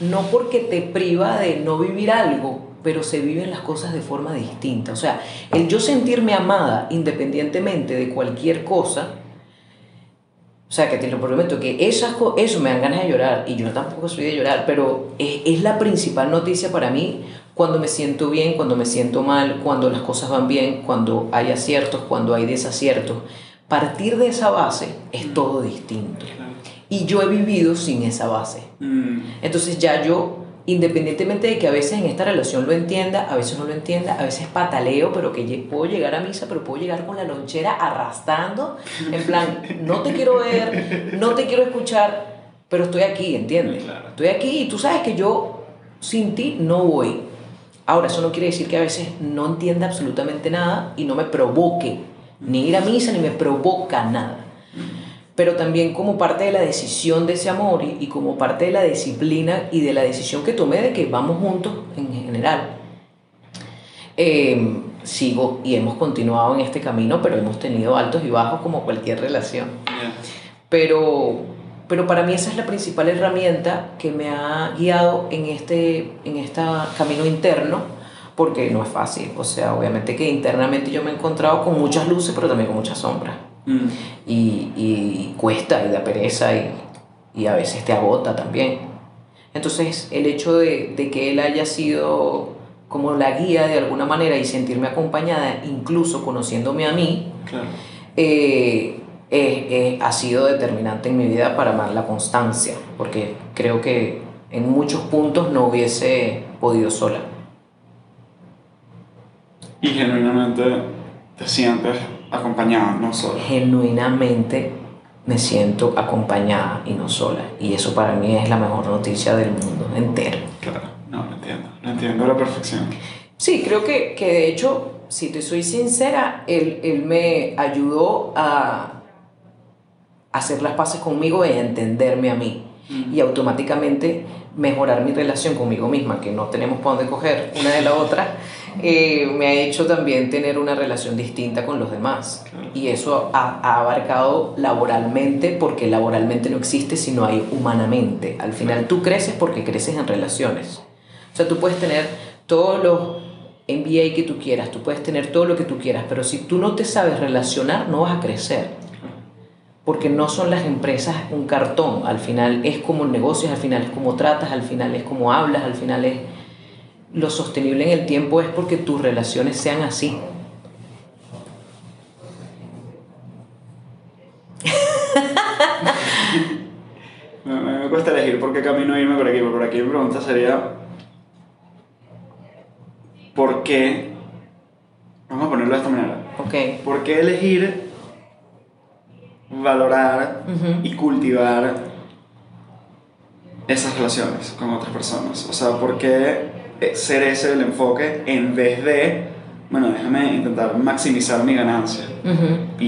no porque te priva de no vivir algo, pero se viven las cosas de forma distinta. O sea, el yo sentirme amada independientemente de cualquier cosa, o sea, que te lo prometo, que esas, eso me dan ganas de llorar, y yo tampoco soy de llorar, pero es, es la principal noticia para mí cuando me siento bien, cuando me siento mal, cuando las cosas van bien, cuando hay aciertos, cuando hay desaciertos. Partir de esa base es mm. todo distinto. Y yo he vivido sin esa base. Mm. Entonces ya yo independientemente de que a veces en esta relación lo entienda, a veces no lo entienda, a veces pataleo, pero que puedo llegar a misa, pero puedo llegar con la lonchera arrastrando, en plan, no te quiero ver, no te quiero escuchar, pero estoy aquí, ¿entiendes? Estoy aquí y tú sabes que yo sin ti no voy. Ahora, eso no quiere decir que a veces no entienda absolutamente nada y no me provoque ni ir a misa ni me provoca nada pero también como parte de la decisión de ese amor y, como parte de la disciplina y de la decisión que tomé de que vamos juntos en general. Em, sigo y hemos continuado en este camino, pero hemos tenido altos y bajos como cualquier relación. Pero, pero para mí esa es la principal herramienta que me ha guiado en este, en este camino interno, porque no es fácil. O sea, obviamente que internamente yo me he encontrado con muchas luces, pero también con muchas sombras. Mm. Y, y, cuesta y da pereza y, y, a veces te agota también. Entonces el hecho de, de, que él haya sido como la guía de alguna manera y sentirme acompañada, incluso conociéndome a mí, eh, ha sido determinante en mi vida para amar la constancia, porque creo que en muchos puntos no hubiese podido sola. Y genuinamente te sientes acompañada, no sola. Genuinamente me siento acompañada y no sola. Y eso para mí es la mejor noticia del mundo entero. Claro, no, lo entiendo. Lo entiendo a la perfección. Sí, creo que, que de hecho, si te soy sincera, él, él me ayudó a hacer las paces conmigo y entenderme a mí. Mm. Y automáticamente mejorar mi relación conmigo misma, que no tenemos para dónde coger una de la otra, eh, me ha hecho también tener una relación distinta con los demás. Y eso ha, ha, abarcado laboralmente, porque laboralmente no existe si no hay humanamente. Al final tú creces porque creces en relaciones. O sea, tú puedes tener todos los MBA que tú quieras, tú puedes tener todo lo que tú quieras, pero si tú no te sabes relacionar, no vas a crecer porque no son las empresas un cartón, al final es como negocios, al final es como tratas, al final es como hablas, al final es lo sostenible en el tiempo es porque tus relaciones sean así. me, me, cuesta elegir por qué camino irme por aquí, por aquí mi pregunta sería ¿por qué? Vamos a ponerlo de esta manera. Ok. ¿Por qué elegir valorar y cultivar esas relaciones con otras personas? O sea, ¿por qué ser ese el enfoque en vez de, bueno, déjame intentar maximizar mi ganancia y,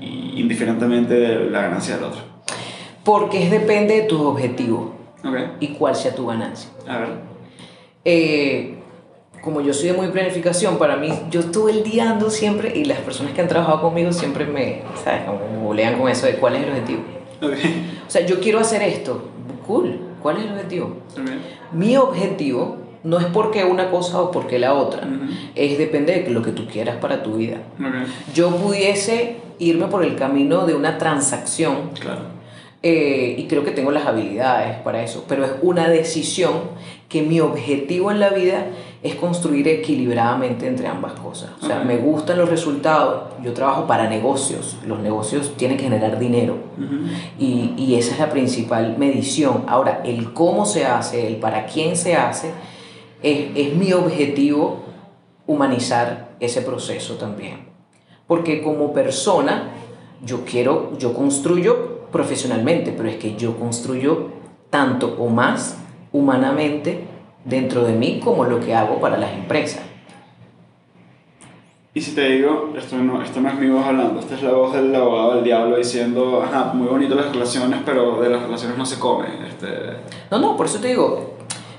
y, indiferentemente de la ganancia del otro? Porque es depende de tus objetivos okay. y cuál sea tu ganancia. A ver. Eh, como yo soy de muy planificación, para mí, yo estuve el día ando siempre y las personas que han trabajado conmigo siempre me, ¿sabes? Como bolean con eso de cuál es el objetivo. Okay. O sea, yo quiero hacer esto. Cool. ¿Cuál es el objetivo? Okay. Mi objetivo no es porque una cosa o porque la otra. Uh -huh. Es depende de lo que tú quieras para tu vida. Okay. Yo pudiese irme por el camino de una transacción. Claro. Eh, y creo que tengo las habilidades para eso, pero es una decisión que mi objetivo en la vida es construir equilibradamente entre ambas cosas. O sea, me gustan los resultados, yo trabajo para negocios, los negocios tienen que generar dinero Uh -huh. y, y esa es la principal medición. Ahora, el cómo se hace, el para quién se hace, es, es mi objetivo humanizar ese proceso también. Porque como persona, yo quiero, yo construyo profesionalmente, pero es que yo construyo tanto o más humanamente dentro de mí como lo que hago para las empresas. Y si te digo, esto no, esto no es mi voz hablando, esta es la voz del abogado del diablo diciendo, ajá, muy bonito las relaciones, pero de las relaciones no se come. Este... No, no, por eso te digo,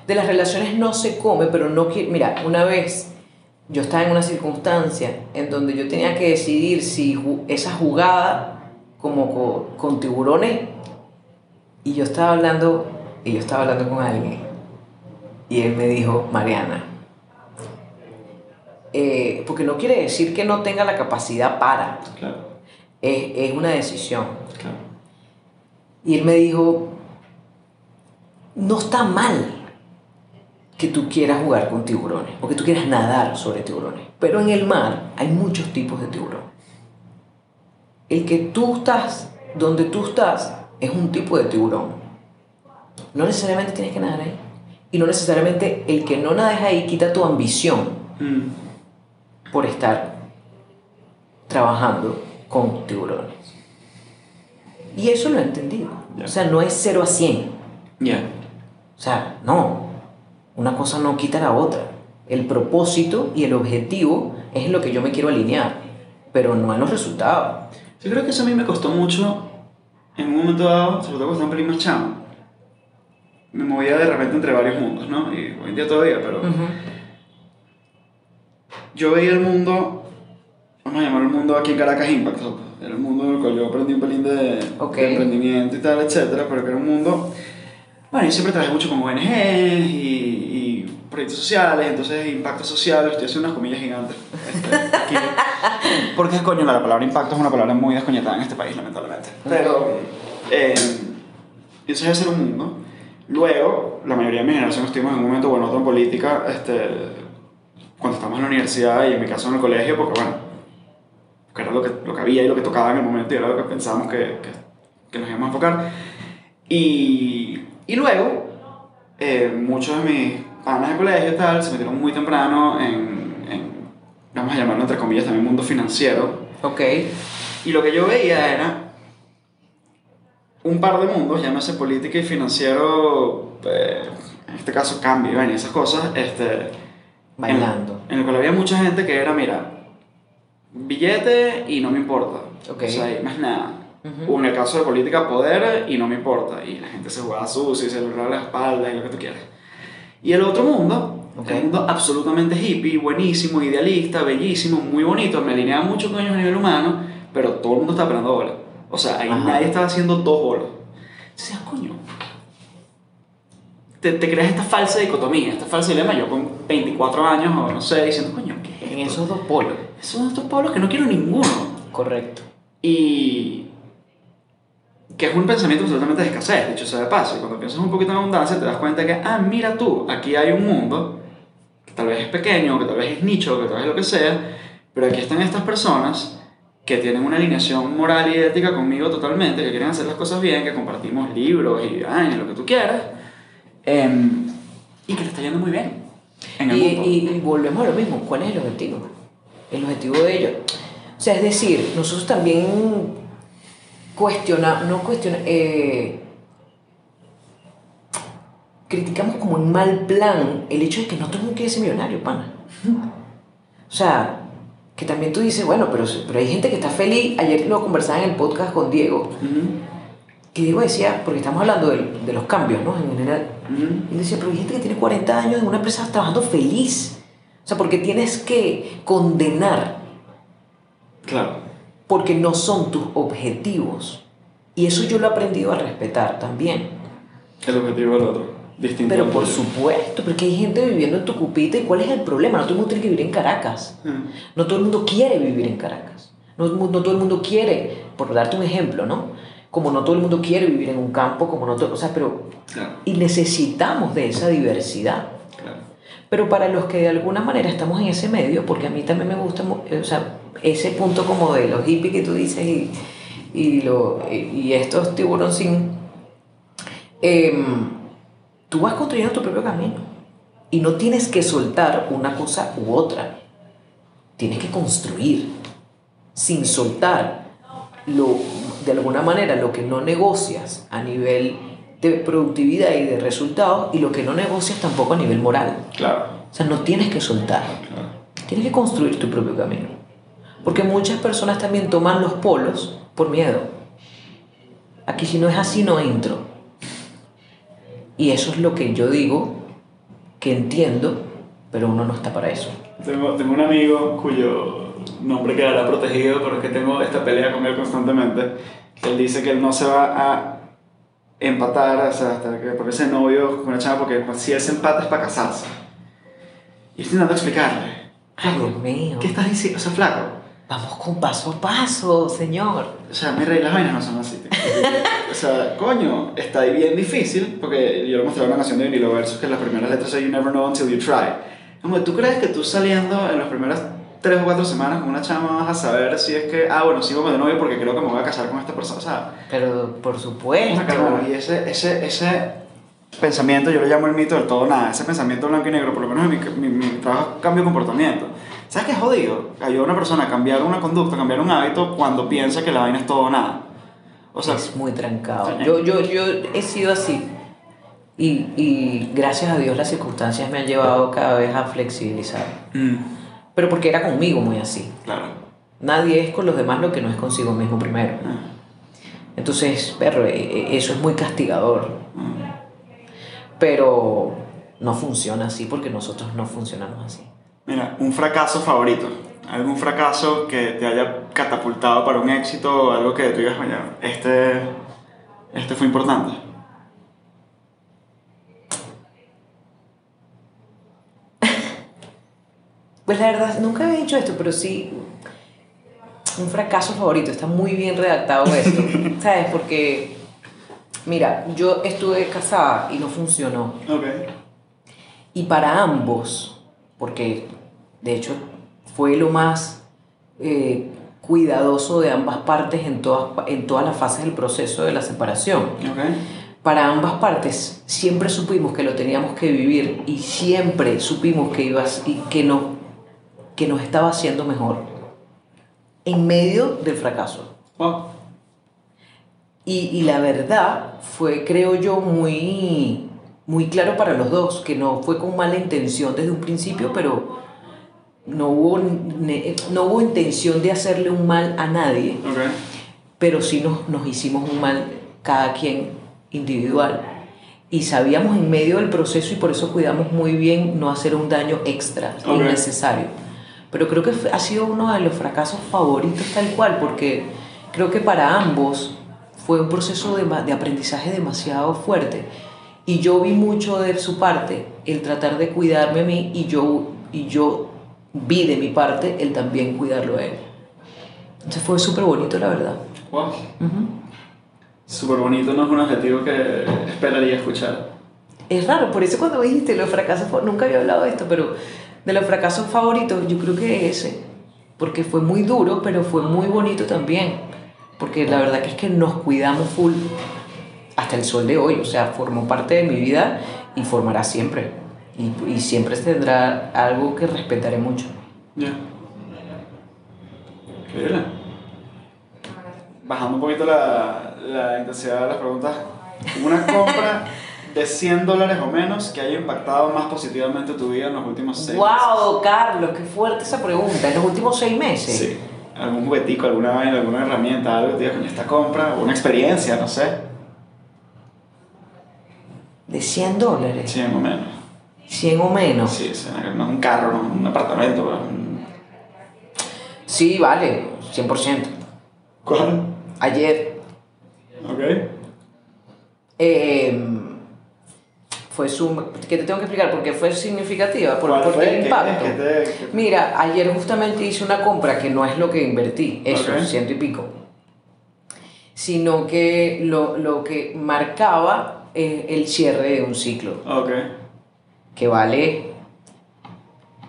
de las relaciones no se come, pero no quiero... Mira, una vez yo estaba en una circunstancia en donde yo tenía que decidir si ju esa jugada como con, con tiburones y yo estaba hablando y yo estaba hablando con alguien y él me dijo Mariana eh, porque no quiere decir que no tenga la capacidad para Claro, es, es una decisión claro. y él me dijo no está mal que tú quieras jugar con tiburones o que tú quieras nadar sobre tiburones pero en el mar hay muchos tipos de tiburones el que tú estás donde tú estás es un tipo de tiburón. No necesariamente tienes que nadar ahí. Y no necesariamente el que no nades ahí quita tu ambición Mm. por estar trabajando con tiburones. Y eso lo he entendido. O sea, no es 0 a 100. Ya. O sea, no. Una cosa no quita la otra. El propósito y el objetivo es en lo que yo me quiero alinear, pero no en los resultados. Yo creo que eso a mí me costó mucho en un momento dado, sobre todo cuando estaba un pelín más chamo. Me movía de repente entre varios mundos, ¿no? Y hoy en día todavía, pero Ujú. yo veía el mundo, vamos a llamar el mundo aquí en Caracas Impact Hub. Era el mundo en el cual yo aprendí un pelín de, Ok. de emprendimiento y tal, etcétera, pero que era un mundo. Bueno, yo siempre trabajé mucho con ONGs y, y proyectos sociales, entonces impacto social, estoy haciendo unas comillas gigantes. este. Porque, coño, la palabra impacto es una palabra muy desconectada en este país, lamentablemente. Pero, eh, eso es hacer un mundo. Luego, la mayoría de mi generación estuvimos en un momento o en otro en política, este, cuando estábamos en la universidad y en mi caso en el colegio, porque bueno, que era lo que, lo que había y lo que tocaba en el momento y era lo que pensábamos que, que, que nos íbamos a enfocar. Y, y luego, eh, muchos de mis panas de colegio y tal se metieron muy temprano en, en, vamos a llamarlo entre comillas, también mundo financiero. Ok. Y lo que yo veía era un par de mundos, llámese política y financiero, eh, en este caso cambio y esas cosas, este, Bailando. en el cual había mucha gente que era, mira, billete y no me importa. Ok. O sea, y más nada. Ujú. O en el caso de política, poder y no me importa. Y la gente se jugaba sucio y se le la espalda y lo que tú quieras. Y el otro mundo, Ok. un mundo absolutamente hippie, buenísimo, idealista, bellísimo, muy bonito, me alineaba mucho con ellos a nivel humano, pero todo el mundo estaba esperando bola. O sea, ahí Ajá. nadie estaba haciendo dos bolas. Entonces, coño. Te, te creas esta falsa dicotomía, esta falsa dilema. Yo con 24 años o no sé, diciendo, coño, ¿qué es En esos dos polos. Son estos pueblos que no quiero ninguno. Correcto. Y, que es un pensamiento absolutamente de escasez, dicho sea de paso. Y cuando piensas un poquito en abundancia, te das cuenta que, ah, mira tú, aquí hay un mundo que tal vez es pequeño, que tal vez es nicho, que tal vez es lo que sea, pero aquí están estas personas que tienen una alineación moral y ética conmigo totalmente, que quieren hacer las cosas bien, que compartimos libros y ay, lo que tú quieras, em, y que le está yendo muy bien. En el Y, mundo. y- y volvemos a lo mismo, ¿cuál es el objetivo? El objetivo de ellos. O sea, es decir, nosotros también cuestionamos, no cuestionamos, criticamos como en mal plan el hecho de que no todo el mundo quiere ser millonario, pana. O sea, que también tú dices, bueno, pero, pero hay gente que está feliz. Ayer lo conversaba en el podcast con Diego, Ujú, que Diego decía, porque estamos hablando del- de, los cambios, ¿no? En general. ujú. Y decía, pero hay gente que tiene 40 años en una empresa trabajando feliz. O sea, porque tienes que condenar Claro. porque no son tus objetivos. Y eso yo lo he aprendido a respetar también. El objetivo del otro. Distinto. Pero por supuesto, porque hay gente viviendo en tu cupita y cuál es el problema. No todo el mundo tiene que vivir en Caracas. Ujú. No todo el mundo quiere vivir en Caracas. No, no todo el mundo quiere, por darte un ejemplo, ¿no? Como no todo el mundo quiere vivir en un campo, como no todo, o sea, pero Claro, y necesitamos de esa diversidad. claro. Pero para los que de alguna manera estamos en ese medio, porque a mí también me gusta, mu- o sea, ese punto como de los hippies que tú dices y, y, lo, y, estos tiburón sin, em, tú vas construyendo tu propio camino y no tienes que soltar una cosa u otra, tienes que construir sin soltar lo, de alguna manera lo que no negocias a nivel de productividad y de resultados y lo que no negocias tampoco a nivel moral. Claro, O sea, no tienes que soltar, claro. tienes que construir tu propio camino. Porque muchas personas también toman los polos por miedo. Aquí si no es así no entro. Y eso es lo que yo digo, que entiendo, pero uno no está para eso. Tengo, tengo un amigo cuyo nombre quedará protegido, pero es que tengo esta pelea con él constantemente. Que él dice que él no se va a empatar, o sea, hasta que ponerse novio con una chava, porque si él se empata es para casarse. Y estoy intentando explicarle. Ay, Dios mío. ¿Qué estás diciendo? O sea, flaco. Vamos con paso a paso, señor. O sea, mis reglas vainas no son así. o sea, coño, está bien difícil, porque yo le mostré una canción de Vinilo Versus que las primeras letras son You never know until you try. Como, ¿tú crees que tú saliendo en las primeras tres o cuatro semanas con una chama vas a saber si es que, ah, bueno, sigo de novio porque creo que me voy a casar con esta persona? O sea, Pero por supuesto. Y ese, ese, ese pensamiento, yo lo llamo el mito del todo nada, ese pensamiento blanco y negro, por lo menos en mi, mi, mi trabajo cambio de comportamiento. ¿Sabes qué es jodido? Ayuda a una persona a cambiar una conducta, a cambiar un hábito cuando piensa que la vaina es todo o nada. O sea, es muy trancado. Yo, yo, yo he sido así. Y, y gracias a Dios las circunstancias me han llevado cada vez a flexibilizar. mm, Pero porque era conmigo muy así. claro. Nadie es con los demás lo que no es consigo mismo primero. Ah, Entonces, perro, e- e- eso es muy castigador. mm. Pero no funciona así porque nosotros no funcionamos así. Mira, un fracaso favorito. ¿Algún fracaso que te haya catapultado para un éxito o algo que tú digas, oye, este, este fue importante? Pues la verdad, nunca había dicho esto, pero sí, un fracaso favorito, está muy bien redactado esto, ¿sabes? Porque, mira, yo estuve casada y no funcionó. Ok. Y para ambos, porque de hecho fue lo más eh, cuidadoso de ambas partes en todas, en todas las fases del proceso de la separación. Para ambas partes siempre supimos que lo teníamos que vivir y siempre supimos que, ibas, y que, no, que nos estaba haciendo mejor en medio del fracaso. Y, y la verdad fue, creo yo, muy, muy claro para los dos, que no fue con mala intención desde un principio, pero no hubo, no hubo intención de hacerle un mal a nadie, pero sí nos, nos hicimos un mal cada quien individual. Y sabíamos en medio del proceso y por eso cuidamos muy bien no hacer un daño extra, Ok. innecesario. Pero creo que ha sido uno de los fracasos favoritos tal cual, porque creo que para ambos fue un proceso de, de aprendizaje demasiado fuerte. Y yo vi mucho de su parte el tratar de cuidarme a mí y yo, y yo vi de mi parte el también cuidarlo a él. Entonces fue súper bonito, la verdad. Wow. Súper bonito no es un adjetivo que esperaría escuchar. Es raro, por eso cuando me dijiste los fracasos, nunca había hablado de esto, pero de los fracasos favoritos, yo creo que ese, porque fue muy duro, pero fue muy bonito también, porque la verdad que es que nos cuidamos full hasta el sol de hoy, o sea, formó parte de mi vida y formará siempre, y, y siempre tendrá algo que respetaré mucho. Ya. Increíble. Bajando un poquito la, la intensidad de las preguntas. Una compra de 100 dólares o menos que haya impactado más positivamente tu vida en los últimos 6 ¡Wow, Carlos! ¡Qué fuerte esa pregunta! ¿En los últimos seis meses? Sí. Algún juguetico, alguna vaina, alguna herramienta, algo que te diga, coño, esta compra, o una experiencia, no sé. ¿De 100 dólares? 100 o menos. ¿100 o menos? Sí, es un carro, no es un apartamento, un- Sí, vale, 100%. ¿Cuál? Ayer Ok. eh, fue su... ¿Qué te tengo que explicar? Porque fue significativa, por, el ¿Qué- impacto. qué te- qué- Mira, ayer justamente hice una compra que no es lo que invertí, eso, Ok. ciento y pico. Sino que lo, lo que marcaba eh, el cierre de un ciclo, Ok. Que vale...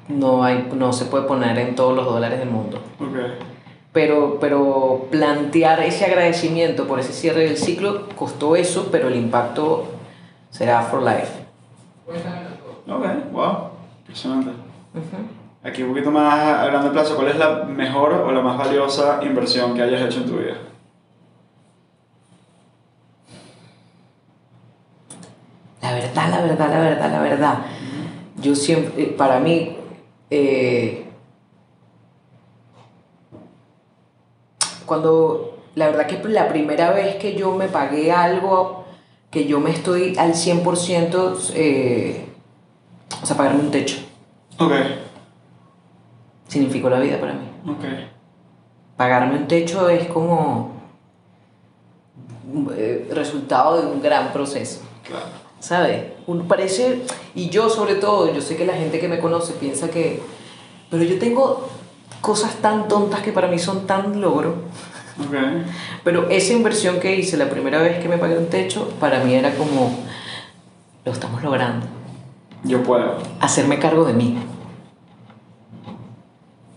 No, hay, no se puede poner en todos los dólares del mundo. Ok. pero, pero plantear ese agradecimiento por ese cierre del ciclo costó eso, pero el impacto será for life. Ok, wow. Impresionante. Aquí un poquito más a grande plazo, ¿cuál es la mejor o la más valiosa inversión que hayas hecho en tu vida? La verdad, la verdad, la verdad, la verdad. Yo siempre, eh, para mí, eh, cuando, la verdad que la primera vez que yo me pagué algo, que yo me estoy al 100%, eh, o sea, pagarme un techo, Ok, significó la vida para mí. ok. Pagarme un techo es como eh, resultado de un gran proceso, Claro. ¿Sabes? Un, parece, y yo sobre todo, yo sé que la gente que me conoce piensa que, pero yo tengo cosas tan tontas que para mí son tan logro, Ok. pero esa inversión que hice la primera vez que me pagué un techo, para mí era como, lo estamos logrando, Yo puedo. hacerme cargo de mí,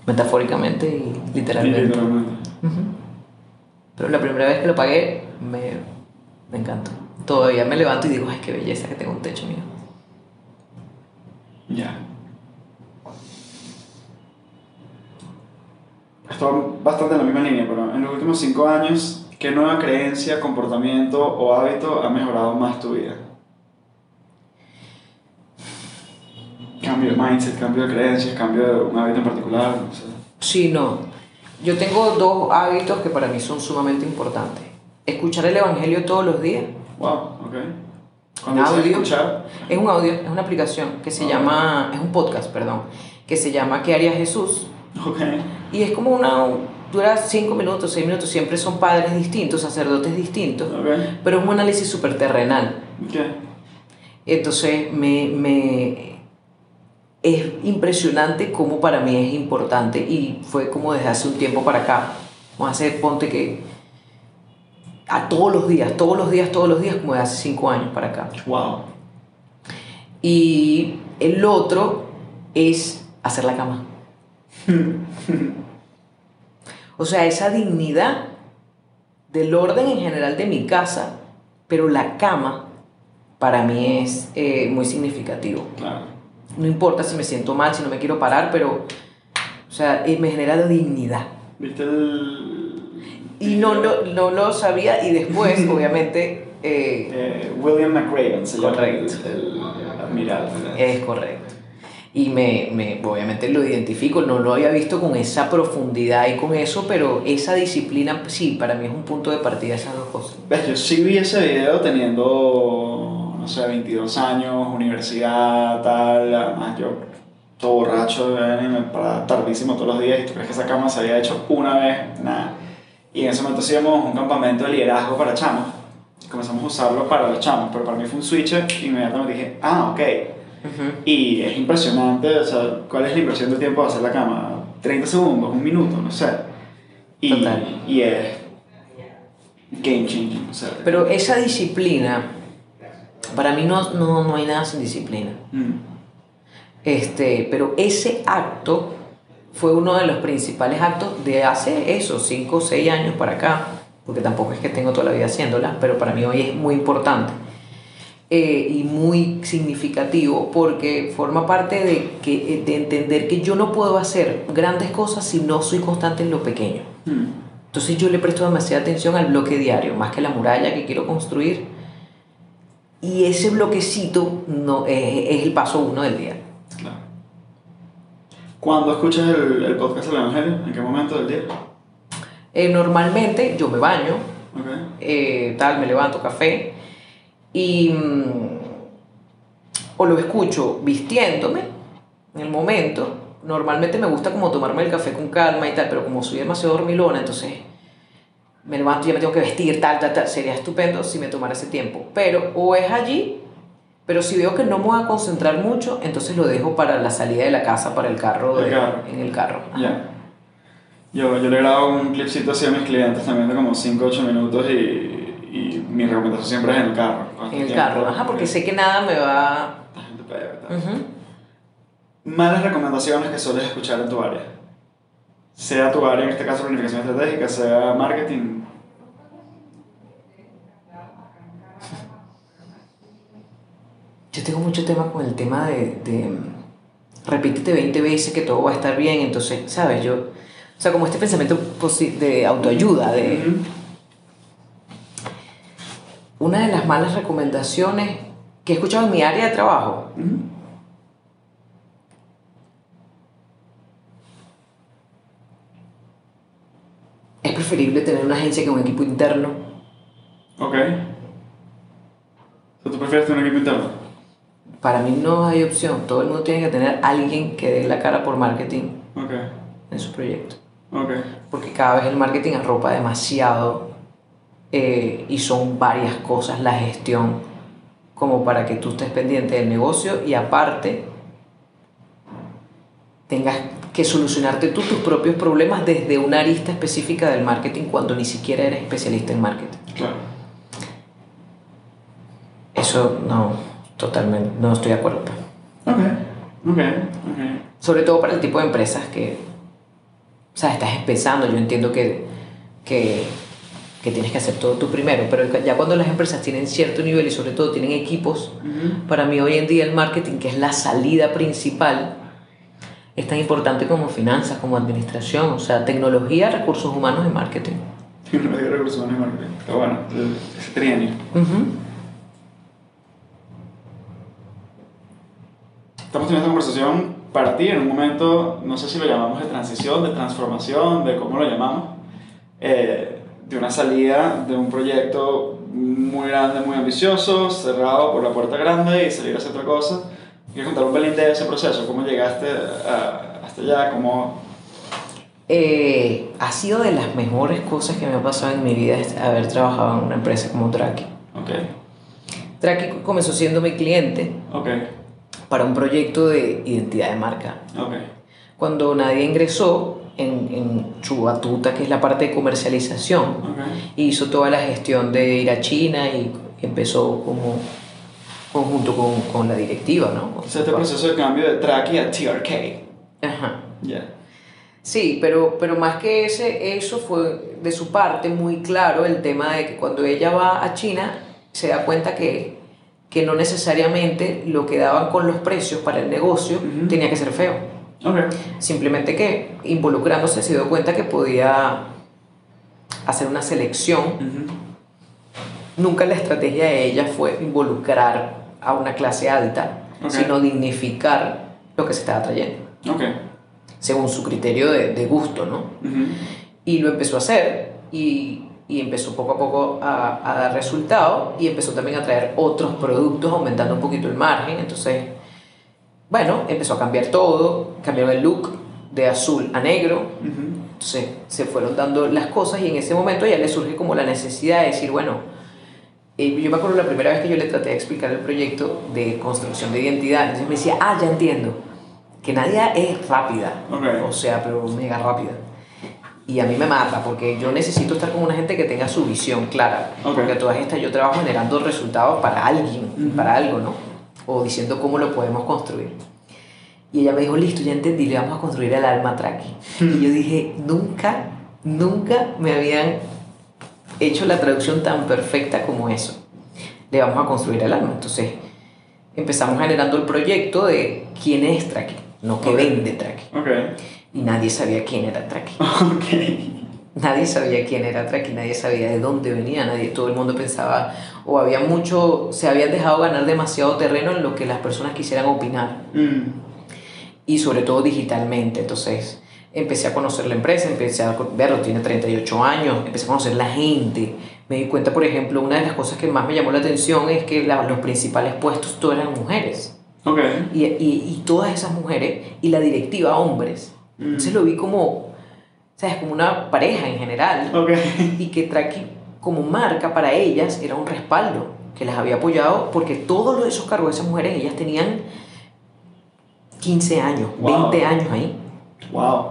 metafóricamente y literalmente. Pero la primera vez que lo pagué, me, me encantó. Todavía me levanto y digo, ay, qué belleza que tengo un techo mío. Ya. Esto va bastante en la misma línea, pero en los últimos cinco años, ¿qué nueva creencia, comportamiento o hábito ha mejorado más tu vida? Cambio de mindset, cambio de creencias, cambio de un hábito en particular, no sé. Sí, no. Yo tengo dos hábitos que para mí son sumamente importantes. Escuchar el Evangelio todos los días. Wow, ok. Cuando Audio. escuchar, Es un audio, es una aplicación que se Ah. llama, es un podcast, perdón, que se llama ¿Qué haría Jesús? ok, Y es como una, dura cinco minutos, seis minutos, siempre son padres distintos, sacerdotes distintos, ok, pero es un análisis súper terrenal. ok. Entonces me, me es impresionante cómo para mí es importante y fue como desde hace un tiempo para acá. Vamos a hacer, ponte que a todos los días, todos los días, todos los días, como de hace cinco años para acá. Wow. Y el otro es hacer la cama. O sea, esa dignidad del orden en general de mi casa, pero la cama para mí es eh, muy significativo. Claro. No importa si me siento mal, si no me quiero parar, pero, o sea, eh, me genera dignidad. ¿Viste el. Y no lo, no lo sabía y después, obviamente, eh, Eh, William McRaven se llama el, el admiral. es correcto. Y me, me, obviamente lo identifico, no lo había visto con esa profundidad y con eso, pero esa disciplina, sí, para mí es un punto de partida esas dos cosas. ¿Ves? Yo sí vi ese video teniendo, no sé, 22 años, universidad, tal. Además, yo todo borracho, ven, y me paraba tardísimo todos los días. ¿Y tú crees que esa cama se había hecho una vez? Nada. Y en ese momento hacíamos un campamento de liderazgo para chamos. Comenzamos a usarlo para los chamos, pero para mí fue un switch. Inmediatamente dije, ah, ok. Y es impresionante, o sea, ¿cuál es la inversión de tiempo de hacer la cama? 30 segundos, un minuto, no sé. Y, Total. y es game changing. O sea, Pero esa disciplina, para mí no, no, no hay nada sin disciplina. mm, Este, pero ese acto fue uno de los principales actos de hace eso, 5 o 6 años para acá, porque tampoco es que tengo toda la vida haciéndola, pero para mí hoy es muy importante eh, y muy significativo porque forma parte de, que, eh, de entender que yo no puedo hacer grandes cosas si no soy constante en lo pequeño. mm, Entonces yo le presto demasiada atención al bloque diario, más que la muralla que quiero construir. Y ese bloquecito no, es, es el paso uno del día. ¿Cuándo escuchas el, el podcast del Evangelio? ¿En qué momento del día? Eh, normalmente yo me baño, Ok. eh, tal, me levanto café y mm, o lo escucho vistiéndome en el momento. Normalmente me gusta como tomarme el café con calma y tal, pero como soy demasiado dormilona, entonces me levanto y ya me tengo que vestir, tal, tal, tal. Sería estupendo si me tomara ese tiempo. Pero o es allí, pero si veo que no me voy a concentrar mucho, entonces lo dejo para la salida de la casa, para el carro, El de- carro. en el carro. Ya. Yo, yo le grabo un clipcito así a mis clientes también de como 5 8 minutos y, y mi recomendación siempre es en el carro. En el tiempo, carro, ajá, porque sé que nada me va... Malas recomendaciones que sueles escuchar en tu área. Sea tu área, en este caso planificación estratégica, sea marketing. Yo tengo mucho tema con el tema de, de repítete 20 veces que todo va a estar bien, entonces, ¿sabes? Yo, o sea, como este pensamiento de autoayuda, de una de las malas recomendaciones que he escuchado en mi área de trabajo, es preferible tener una agencia que un equipo interno. Ok. O sea, ¿Tú prefieres tener un equipo interno? Para mí no hay opción, todo el mundo tiene que tener alguien que dé la cara por marketing Ok. en su proyecto. Ok. porque cada vez el marketing arropa demasiado eh, y son varias cosas la gestión como para que tú estés pendiente del negocio y aparte tengas que solucionarte tú tus propios problemas desde una arista específica del marketing cuando ni siquiera eres especialista en marketing. Claro. Eso no, totalmente, no estoy de acuerdo. Ok. Ok. Ok. Sobre todo para el tipo de empresas que, o sea, estás empezando, yo entiendo que, que, que tienes que hacer todo tú primero, pero ya cuando las empresas tienen cierto nivel y sobre todo tienen equipos, Ujú. para mí hoy en día el marketing, que es la salida principal, es tan importante como finanzas, como administración, o sea, tecnología, recursos humanos y marketing. Tecnología recursos humanos y marketing. Está bueno. Ese trienio. Ujú. Estamos teniendo esta conversación para ti en un momento, no sé si lo llamamos de transición, de transformación, de cómo lo llamamos, eh, de una salida de un proyecto muy grande, muy ambicioso, cerrado por la puerta grande y salir a hacer otra cosa. ¿Quieres contar un pelín de ese proceso? ¿Cómo llegaste a- hasta allá? ¿Cómo... Eh, ha sido de las mejores cosas que me ha pasado en mi vida es haber trabajado en una empresa como Traki. Ok, Traki comenzó siendo mi cliente ok, para un proyecto de identidad de marca. ok, Cuando nadie ingresó en, en su batuta, que es la parte de comercialización, ok. hizo toda la gestión de ir a China y empezó como conjunto con, con la directiva, ¿no? O sea, este proceso de cambio de Traki a TRK. Ajá. Ya. Sí, pero, pero más que ese, eso fue de su parte muy claro el tema de que cuando ella va a China se da cuenta que, que no necesariamente lo que daban con los precios para el negocio tenía que ser feo. Ok. Simplemente que involucrándose se dio cuenta que podía hacer una selección. Nunca la estrategia de ella fue involucrar a una clase alta, sino dignificar lo que se estaba trayendo, Ok. según su criterio de, de gusto, ¿no? Y lo empezó a hacer y, y empezó poco a poco a, a dar resultado y empezó también a traer otros productos aumentando un poquito el margen. Entonces, bueno, empezó a cambiar todo, cambiaron el look de azul a negro. Entonces se fueron dando las cosas y en ese momento ya le surge como la necesidad de decir, bueno, eh, yo me acuerdo la primera vez que yo le traté de explicar el proyecto de construcción de identidad, entonces me decía, ah, ya entiendo, que Nadia es rápida, Ok. o sea, pero mega rápida. Y a mí me mata porque yo necesito estar con una gente que tenga su visión clara. Porque a todas estas yo trabajo generando resultados para alguien, para algo, ¿no? O diciendo cómo lo podemos construir. Y ella me dijo, listo, ya entendí, le vamos a construir el alma traqui. Y yo dije, nunca, nunca me habían hecho la traducción tan perfecta como eso. Le vamos a construir el alma. Entonces empezamos generando el proyecto de quién es Traki, no que vende Traki. Okay. Y nadie sabía quién era Traki. Okay. Nadie sabía quién era Traki, nadie sabía de dónde venía, nadie, todo el mundo pensaba, o había mucho, se habían dejado ganar demasiado terreno en lo que las personas quisieran opinar. Mm. Y sobre todo digitalmente. Entonces, empecé a conocer la empresa, empecé a verlo, tiene 38 años, empecé a conocer la gente. Me di cuenta, por ejemplo, una de las cosas que más me llamó la atención es que la- los principales puestos eran mujeres. Okay. Y, y, y todas esas mujeres, y la directiva hombres. Mm. Entonces lo vi como, ¿sabes? Como una pareja en general. Okay. Y que Traki, como marca para ellas, era un respaldo que las había apoyado porque todos esos cargos de esas mujeres, ellas tenían 15 años, Wow. 20 años ahí. Wow.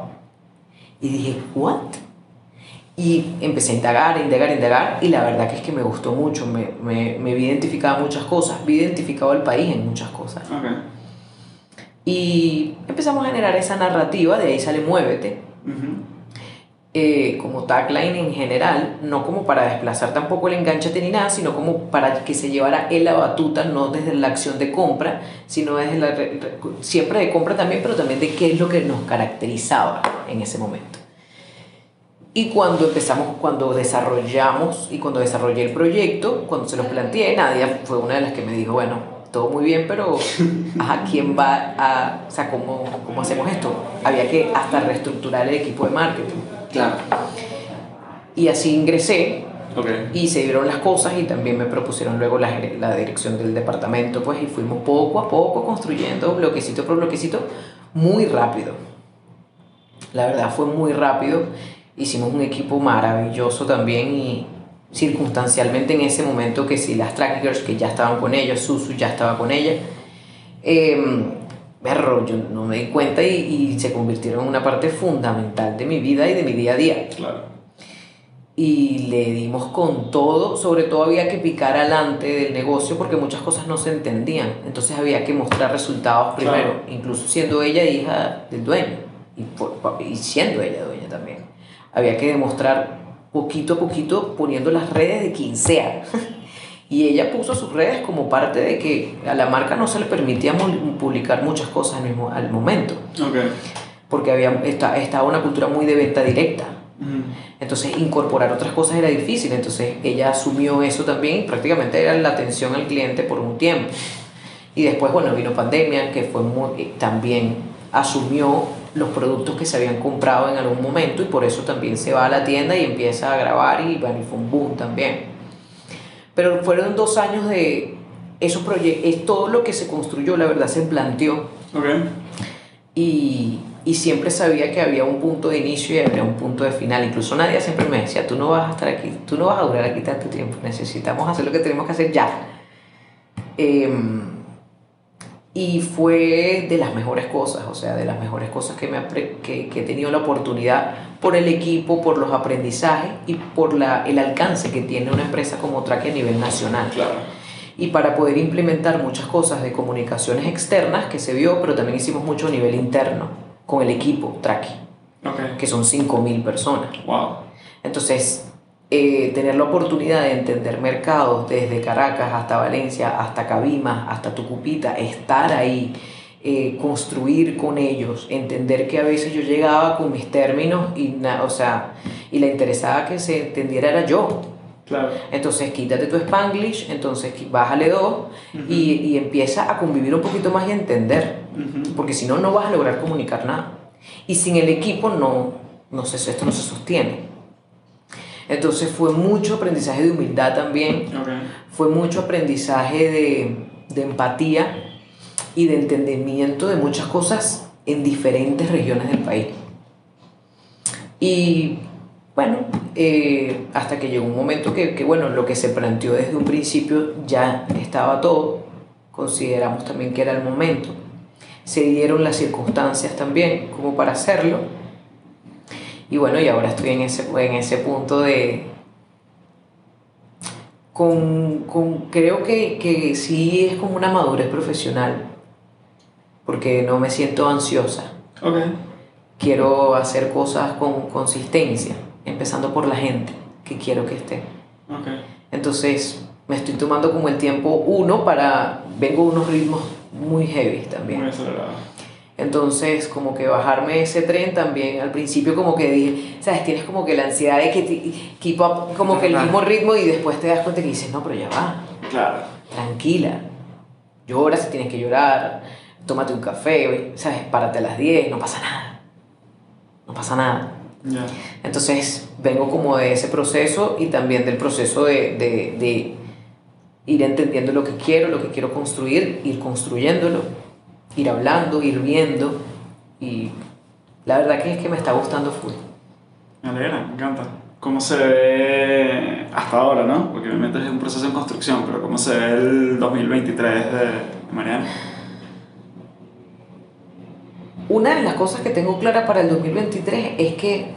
Y dije, ¿what? Y empecé a indagar, a indagar, a indagar, y la verdad que es que me gustó mucho, me, me, me vi identificada en muchas cosas, vi identificado al país en muchas cosas. Okay. Y empezamos a generar esa narrativa, de ahí sale Muévete, Mhm. eh, como tagline en general, no como para desplazar tampoco el enganchate ni nada, sino como para que se llevara él la batuta, no desde la acción de compra, sino desde la, re- re- siempre de compra también, pero también de qué es lo que nos caracterizaba en ese momento. Y cuando empezamos, cuando desarrollamos y cuando desarrollé el proyecto, cuando se los planteé, Nadia fue una de las que me dijo, bueno, todo muy bien, pero ¿a quién va a, o sea, cómo, cómo hacemos esto? Había que hasta reestructurar el equipo de marketing. Claro. Y así ingresé Okay. y se dieron las cosas y también me propusieron luego la, la dirección del departamento, pues y fuimos poco a poco construyendo bloquecito por bloquecito muy rápido. La verdad fue muy rápido. Hicimos un equipo maravilloso también y circunstancialmente en ese momento que si las trackers que ya estaban con ellos, Susu ya estaba con ella, eh, berro, yo no me di cuenta y, y se convirtieron en una parte fundamental de mi vida y de mi día a día Claro. y le dimos con todo, sobre todo había que picar adelante del negocio porque muchas cosas no se entendían, entonces había que mostrar resultados primero, Claro. incluso siendo ella hija del dueño y, por- y siendo ella dueña también. Había que demostrar poquito a poquito poniendo las redes de quien sea. Y ella puso sus redes como parte de que a la marca no se le permitía publicar muchas cosas al, mismo, al momento, Okay. porque había, esta- estaba una cultura muy de venta directa. Entonces incorporar otras cosas era difícil, entonces ella asumió eso también y prácticamente era la atención al cliente por un tiempo. Y después, bueno, vino pandemia, que fue muy, también asumió los productos que se habían comprado en algún momento y por eso también se va a la tienda y empieza a grabar y bueno, y fue un boom también. Pero fueron dos años de esos proyectos, es todo lo que se construyó, la verdad se planteó Okay. y, y siempre sabía que había un punto de inicio y había un punto de final. Incluso Nadia siempre me decía, tú no vas a estar aquí, tú no vas a durar aquí tanto tiempo, necesitamos hacer lo que tenemos que hacer ya. Em, y fue de las mejores cosas, o sea, de las mejores cosas que, me, que, que he tenido la oportunidad por el equipo, por los aprendizajes y por la, el alcance que tiene una empresa como Track a nivel nacional Claro. y para poder implementar muchas cosas de comunicaciones externas que se vio, pero también hicimos mucho a nivel interno con el equipo Traki, Okay. que son 5.000 personas. Wow. Entonces, eh, tener la oportunidad de entender mercados desde Caracas hasta Valencia, hasta Cabimas, hasta Tucupita, estar ahí, eh, construir con ellos, entender que a veces yo llegaba con mis términos y, na- o sea, y la interesada que se entendiera era yo. Claro. Entonces quítate tu spanglish, entonces bájale dos y, y empieza a convivir un poquito más y a entender, Mhm. porque si no, no vas a lograr comunicar nada. Y sin el equipo no, no sé, esto no se sostiene. Entonces fue mucho aprendizaje de humildad también, Okay. fue mucho aprendizaje de, de empatía y de entendimiento de muchas cosas en diferentes regiones del país. Y bueno, eh, hasta que llegó un momento que, que, bueno, lo que se planteó desde un principio ya estaba todo, consideramos también que era el momento. Se dieron las circunstancias también como para hacerlo. Y bueno, y ahora estoy en ese, en ese punto de... Con, con, creo que, que sí es como una madurez profesional, porque no me siento ansiosa. Ok. Quiero hacer cosas con consistencia, empezando por la gente que quiero que esté. Ok. Entonces, me estoy tomando como el tiempo uno para... Vengo unos ritmos muy heavy también. Muy acelerado. Entonces, como que bajarme ese tren también, al principio como que dije, ¿sabes? Tienes como que la ansiedad de que te- keep up, como que el mismo ritmo y después te das cuenta que dices, no, pero ya va, Claro. tranquila, llora si tienes que llorar, tómate un café, ¿sabes? Párate a las 10, no pasa nada, no pasa nada. Entonces, vengo como de ese proceso y también del proceso de, de, de ir entendiendo lo que quiero, lo que quiero construir, ir construyéndolo, ir hablando, ir viendo y la verdad que es que me está gustando full. Me alegra, me encanta. ¿Cómo se ve hasta ahora, no? Porque obviamente es un proceso en construcción, pero ¿cómo se ve el 2023 de Mariana? Una de las cosas que tengo clara para el 2023 es que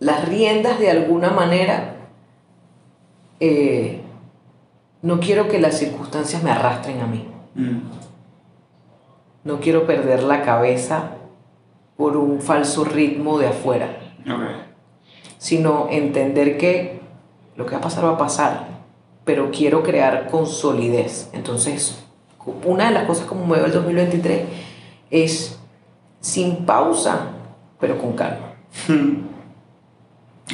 las riendas de alguna manera eh, no quiero que las circunstancias me arrastren a mí. Mm. No quiero perder la cabeza por un falso ritmo de afuera, sino entender que lo que va a pasar va a pasar, pero quiero crear con solidez. Entonces, una de las cosas como me veo el 2023 es sin pausa, pero con calma.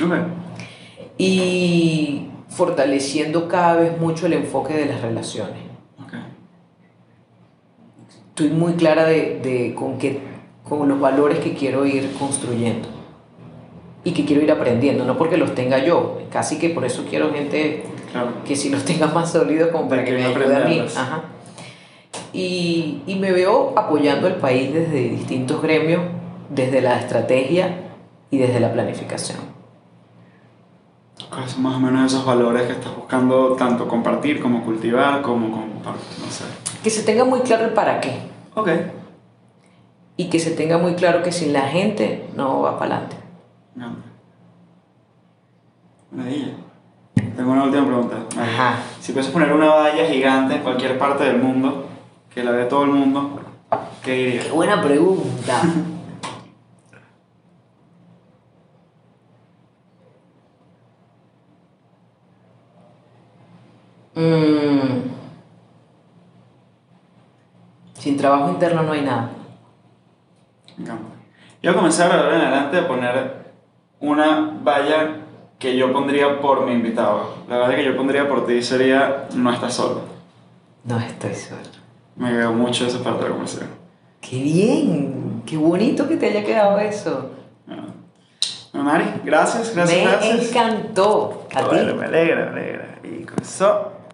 Ok. Y fortaleciendo cada vez mucho el enfoque de las relaciones. Ok. estoy muy clara de, de con, qué, con los valores que quiero ir construyendo y que quiero ir aprendiendo, no porque los tenga yo, casi que por eso quiero gente Claro. que si los tenga más sólidos como para De que que me ayude a mí. Ajá. Y, y me veo apoyando al país desde distintos gremios, desde la estrategia y desde la planificación. ¿Cuáles son más o menos esos valores que estás buscando tanto compartir como cultivar, como compartir? No sé. Que se tenga muy claro el para qué Ok. y que se tenga muy claro que sin la gente no va para adelante. Encanta. Maravilla. Tengo una última pregunta. Ajá. Si puedes poner una valla gigante en cualquier parte del mundo, que la ve todo el mundo, ¿qué dirías? Qué buena pregunta. Mm. Sin trabajo interno no hay nada. Me encanta. Yo voy a comenzar ahora en adelante a poner una valla que yo pondría por mi invitado. La valla que yo pondría por ti sería no estás solo. No estoy solo. Me quedó mucho esa parte de la conversación. ¡Qué bien! ¡Qué bonito que te haya quedado eso! Bueno, Mari, gracias, gracias, me gracias. encantó. A ti. Me alegra, me alegra. Y eso